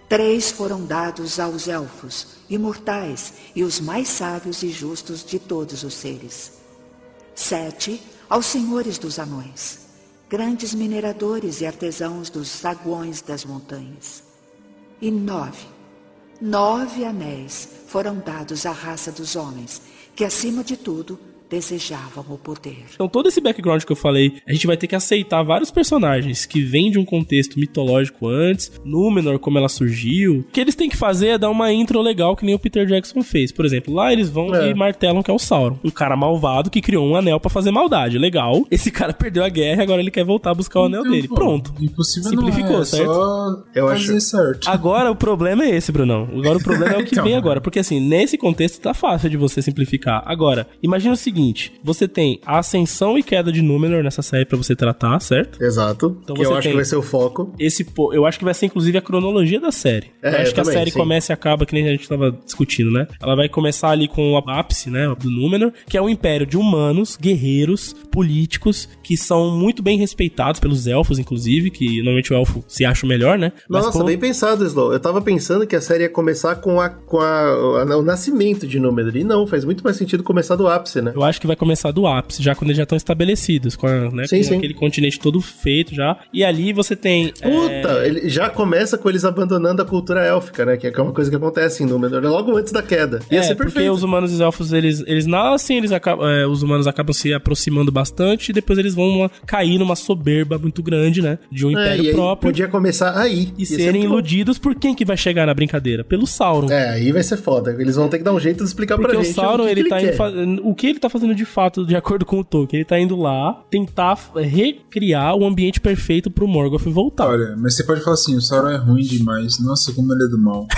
Três foram dados aos elfos, imortais e os mais sábios e justos de todos os seres. Sete aos senhores dos anões, grandes mineradores e artesãos dos saguões das montanhas. E nove, nove anéis foram dados à raça dos homens, que acima de tudo desejavam o poder. Então, todo esse background que eu falei, a gente vai ter que aceitar vários personagens que vêm de um contexto mitológico antes, Númenor, como ela surgiu. O que eles têm que fazer é dar uma intro legal, que nem o Peter Jackson fez. Por exemplo, lá eles vão É. e martelam que é o Sauron. Um cara malvado que criou um anel pra fazer maldade. Legal. Esse cara perdeu a guerra e agora ele quer voltar a buscar o anel dele. Pronto. Impossível Simplificou, não é, certo? Só Eu acho- certo. Agora o problema é esse, Brunão. Agora o problema é o que Então. vem agora. Porque assim, nesse contexto tá fácil de você simplificar. Agora, imagina o seguinte: você tem a ascensão e queda de Númenor nessa série pra você tratar, certo? Exato. Então que eu acho que vai ser o foco. Esse, eu acho que vai ser inclusive a cronologia da série. É, eu acho eu que a também, série sim. começa e acaba, que nem a gente tava discutindo, né? Ela vai começar ali com o ápice, né, do Númenor, que é um império de humanos, guerreiros, políticos, que são muito bem respeitados pelos elfos, inclusive, que normalmente o elfo se acha o melhor, né? Mas Nossa, como- bem pensado, Slow. Eu tava pensando que a série ia começar com, a, com a, a- o nascimento de Númenor. E não, faz muito mais sentido começar do ápice, né? Eu acho que vai começar do ápice, já quando eles já estão estabelecidos, com, a, né, Sim, com sim. aquele continente todo feito já. E ali você tem. é, Puta, ele já começa com eles abandonando a cultura élfica, né? Que é uma coisa que acontece em Númenor, logo antes da queda. Ia é, ser porque perfeito. os humanos e os elfos, eles, eles nascem, eles acabam, é, os humanos acabam se aproximando bastante e depois eles vão uma- cair numa soberba muito grande, né? De um É, império próprio. podia começar aí. E serem iludidos por quem que vai chegar na brincadeira? Pelo Sauron. É, aí vai ser foda. Eles vão ter que dar um jeito de explicar Porque pra o gente. Sauron, que ele que tá indo fa- O que ele tá fazendo de fato, de acordo com o Tolkien? Ele tá indo lá tentar recriar o ambiente perfeito pro Morgoth voltar. Olha, mas você pode falar assim, o Sauron é ruim demais. Nossa, como ele é do mal.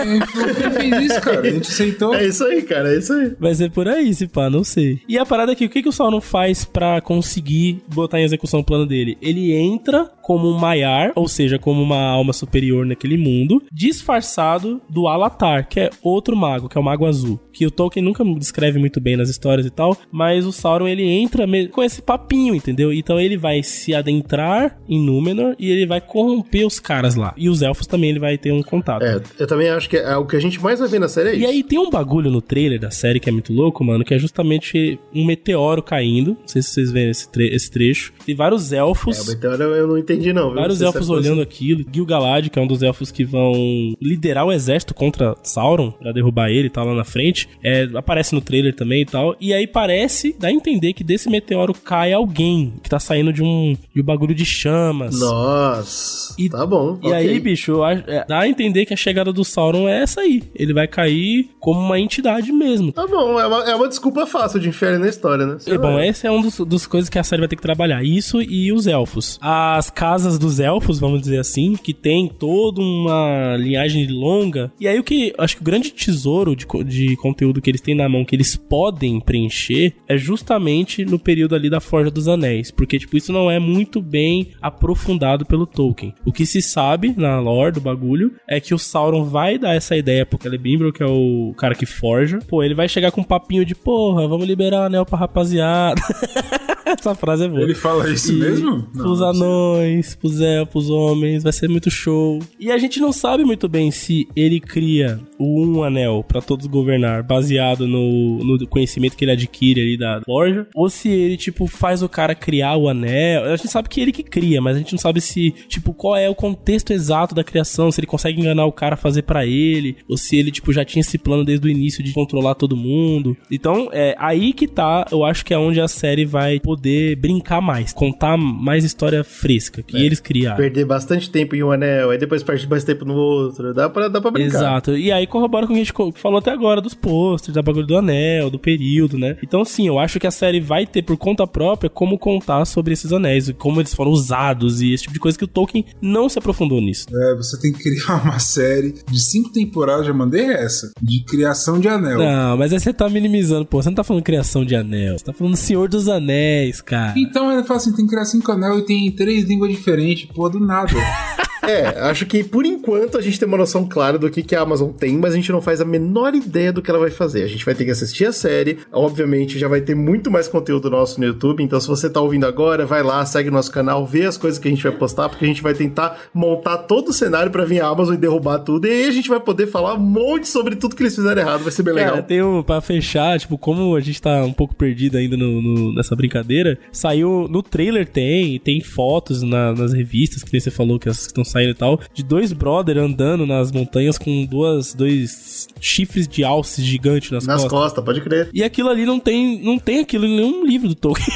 Ele fez isso, cara. A gente aceitou. É isso aí, cara, é isso aí. Vai ser por aí, se pá, não sei. E a parada aqui, o que, que o Sauron faz pra conseguir botar em execução o plano dele? Ele entra como um Maiar, ou seja, como uma alma superior naquele mundo, disfarçado do Alatar, que é outro mago, que é o Mago Azul. Que o Tolkien nunca descreve muito bem nas histórias e tal, mas o Sauron ele entra com esse papinho, entendeu? Então ele vai se adentrar em Númenor e ele vai corromper os caras lá. E os elfos também ele vai ter um contato. É, eu também acho que é, o que a gente mais vai ver na série é isso. E aí tem um bagulho no trailer da série que é muito louco, mano, que é justamente um meteoro caindo. Não sei se vocês veem esse, tre- esse trecho. Tem vários É, elfos. o meteoro eu não entendi, não. Vários Você elfos olhando aquilo. Gil-galad, que é um dos elfos que vão liderar o exército contra Sauron, pra derrubar ele e tal lá na frente. É, aparece no trailer também e tal. E aí parece, dá a entender que desse meteoro cai alguém que tá saindo de um, de um bagulho de chamas. Nossa. E- tá bom. E ok. aí, bicho, é, dá a entender que a chegada do Sauron é essa aí. Ele vai cair como uma entidade mesmo. Tá bom, é uma, é uma desculpa fácil de enfiar ele na história, né? Sei É, bom, lá. esse é um dos, dos coisas que a série vai ter que trabalhar. Isso e os elfos. As casas dos elfos, vamos dizer assim, que tem toda uma linhagem longa. E aí o que acho que o grande tesouro de, de conteúdo que eles têm na mão, que eles podem preencher, é justamente no período ali da Forja dos Anéis. Porque, tipo, isso não é muito bem aprofundado pelo Tolkien. O que se sabe na lore do bagulho é que o Sauron vai dar essa ideia pro Celebrimbor, que é o cara que forja. Pô, ele vai chegar com um papinho de, porra, vamos liberar o anel pra rapaziada. Essa frase é boa. Ele fala isso mesmo? Pros Não, anões, pros elfos, homens, vai ser muito show. E a gente não sabe muito bem se ele cria o um anel pra todos governar, baseado no, no conhecimento que ele adquire ali da forja, ou se ele, tipo, faz o cara criar o anel. A gente sabe que é ele que cria, mas a gente não sabe se, tipo, qual é o contexto exato da criação, se ele consegue enganar o cara a fazer pra ele, ou se ele, tipo, já tinha esse plano desde o início de controlar todo mundo. Então, é aí que tá, eu acho que é onde a série vai poder brincar mais, contar mais história fresca que eles criaram. Perder bastante tempo em um anel, aí depois perde mais tempo no outro. Dá pra, dá pra brincar. Exato. E aí corrobora com o que a gente falou até agora dos posters, da bagulho do anel, do período, né? Então, sim, eu acho que a série vai ter por conta própria como contar sobre esses anéis, e como eles foram usados e esse tipo de coisa que o Tolkien não se aprofundou nisso. É, você tem que criar uma série de cinco temporadas, já mandei essa, de criação de anel. Não, mas aí você tá minimizando, pô. Você não tá falando criação de anel, você tá falando Senhor dos Anéis, cara. Então ele fala assim, tem que criar cinco anel e tem três línguas diferentes, pô, do nada. É, acho que por enquanto a gente tem uma noção clara do que, que a Amazon tem, mas a gente não faz a menor ideia do que ela vai fazer. A gente vai ter que assistir a série, obviamente já vai ter muito mais conteúdo nosso no YouTube, então se você tá ouvindo agora, vai lá, segue nosso canal, vê as coisas que a gente vai postar, porque a gente vai tentar montar todo o cenário pra vir a Amazon e derrubar tudo, e aí a gente vai poder falar um monte sobre tudo que eles fizeram errado, vai ser bem legal. Cara, tem um, pra fechar, tipo, como a gente tá um pouco perdido ainda no, no- nessa brincadeira, saiu, no trailer tem, tem fotos na- nas revistas, que nem você falou, que estão saindo e tal, de dois brother andando nas montanhas com duas, dois chifres de alces gigantes nas, Nas costas. costas, pode crer. E aquilo ali não tem, não tem aquilo em nenhum livro do Tolkien.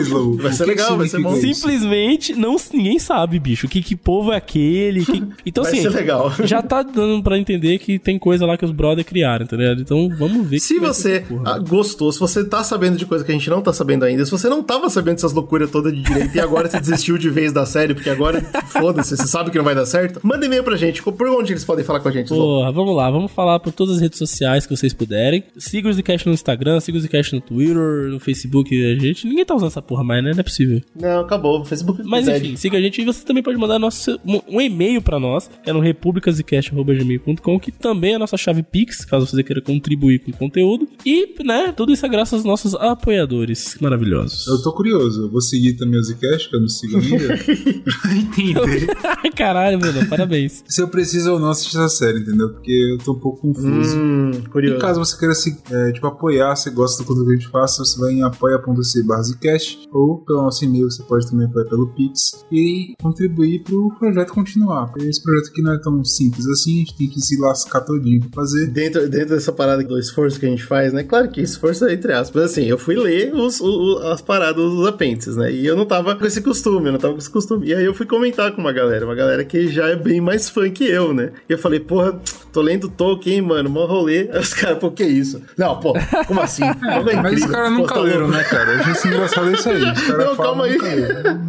Slow. Vai ser legal, vai ser bom. Simplesmente não, ninguém sabe, bicho. Que, que povo é aquele? que- Então, Vai assim, ser legal. já tá dando pra entender que tem coisa lá que os brother criaram, entendeu? Então vamos ver. Se você gostou, se você tá sabendo de coisa que a gente não tá sabendo ainda, se você não tava sabendo dessas loucuras todas de direito e agora você desistiu de vez da série, porque agora, foda-se, você sabe que não vai dar certo, manda e-mail pra gente. Por onde eles podem falar com a gente? Porra, vamos lá, vamos falar por todas as redes sociais que vocês puderem. Siga o Zcast no Instagram, siga o Zcast no Twitter, no Facebook. A gente, ninguém tá usando essa porra mais, né? Não é possível. Não, acabou. O Facebook Mas pede. enfim, siga a gente e você também pode mandar nosso, um, e-mail pra nós, que é no republicasecast.gmail.com, que também é a nossa chave Pix, caso você queira contribuir com o conteúdo. E, né, tudo isso é graças aos nossos apoiadores maravilhosos. Eu tô curioso, eu vou seguir também o Zcast, que eu não sigo ainda, pra entender Caralho, Bruno, parabéns. Se eu preciso ou não assistir essa série, entendeu? Porque eu tô um pouco confuso. Hum, curioso. E caso você queira se, é, tipo, apoiar, você gosta do conteúdo que a gente faça, você vai em apoia.se Zcast ou pelo nosso e-mail, você pode também apoiar pelo Pix e contribuir pro projeto continuar. Porque esse projeto aqui não é tão simples assim, a gente tem que se lascar todinho pra fazer. Dentro, dentro dessa parada do esforço que a gente faz, né? Claro que esforço é entre aspas. Assim, eu fui ler os, o- as paradas dos apêndices, né? E eu não tava com esse costume, eu não tava com esse costume. E aí eu fui comentar com uma galera, uma galera que já é bem mais fã que eu, né? E eu falei, porra, tô lendo Tolkien, mano, mó rolê. Aí os caras, pô, que isso? Não, pô, como assim? Como é Mas os caras Pô, nunca tá leram, né, cara? Eu achei isso engraçado isso aí. Não, calma aí. leram.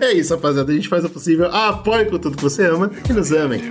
É. É isso, rapaziada. A gente faz o possível. Apoie com tudo que você ama e nos amem.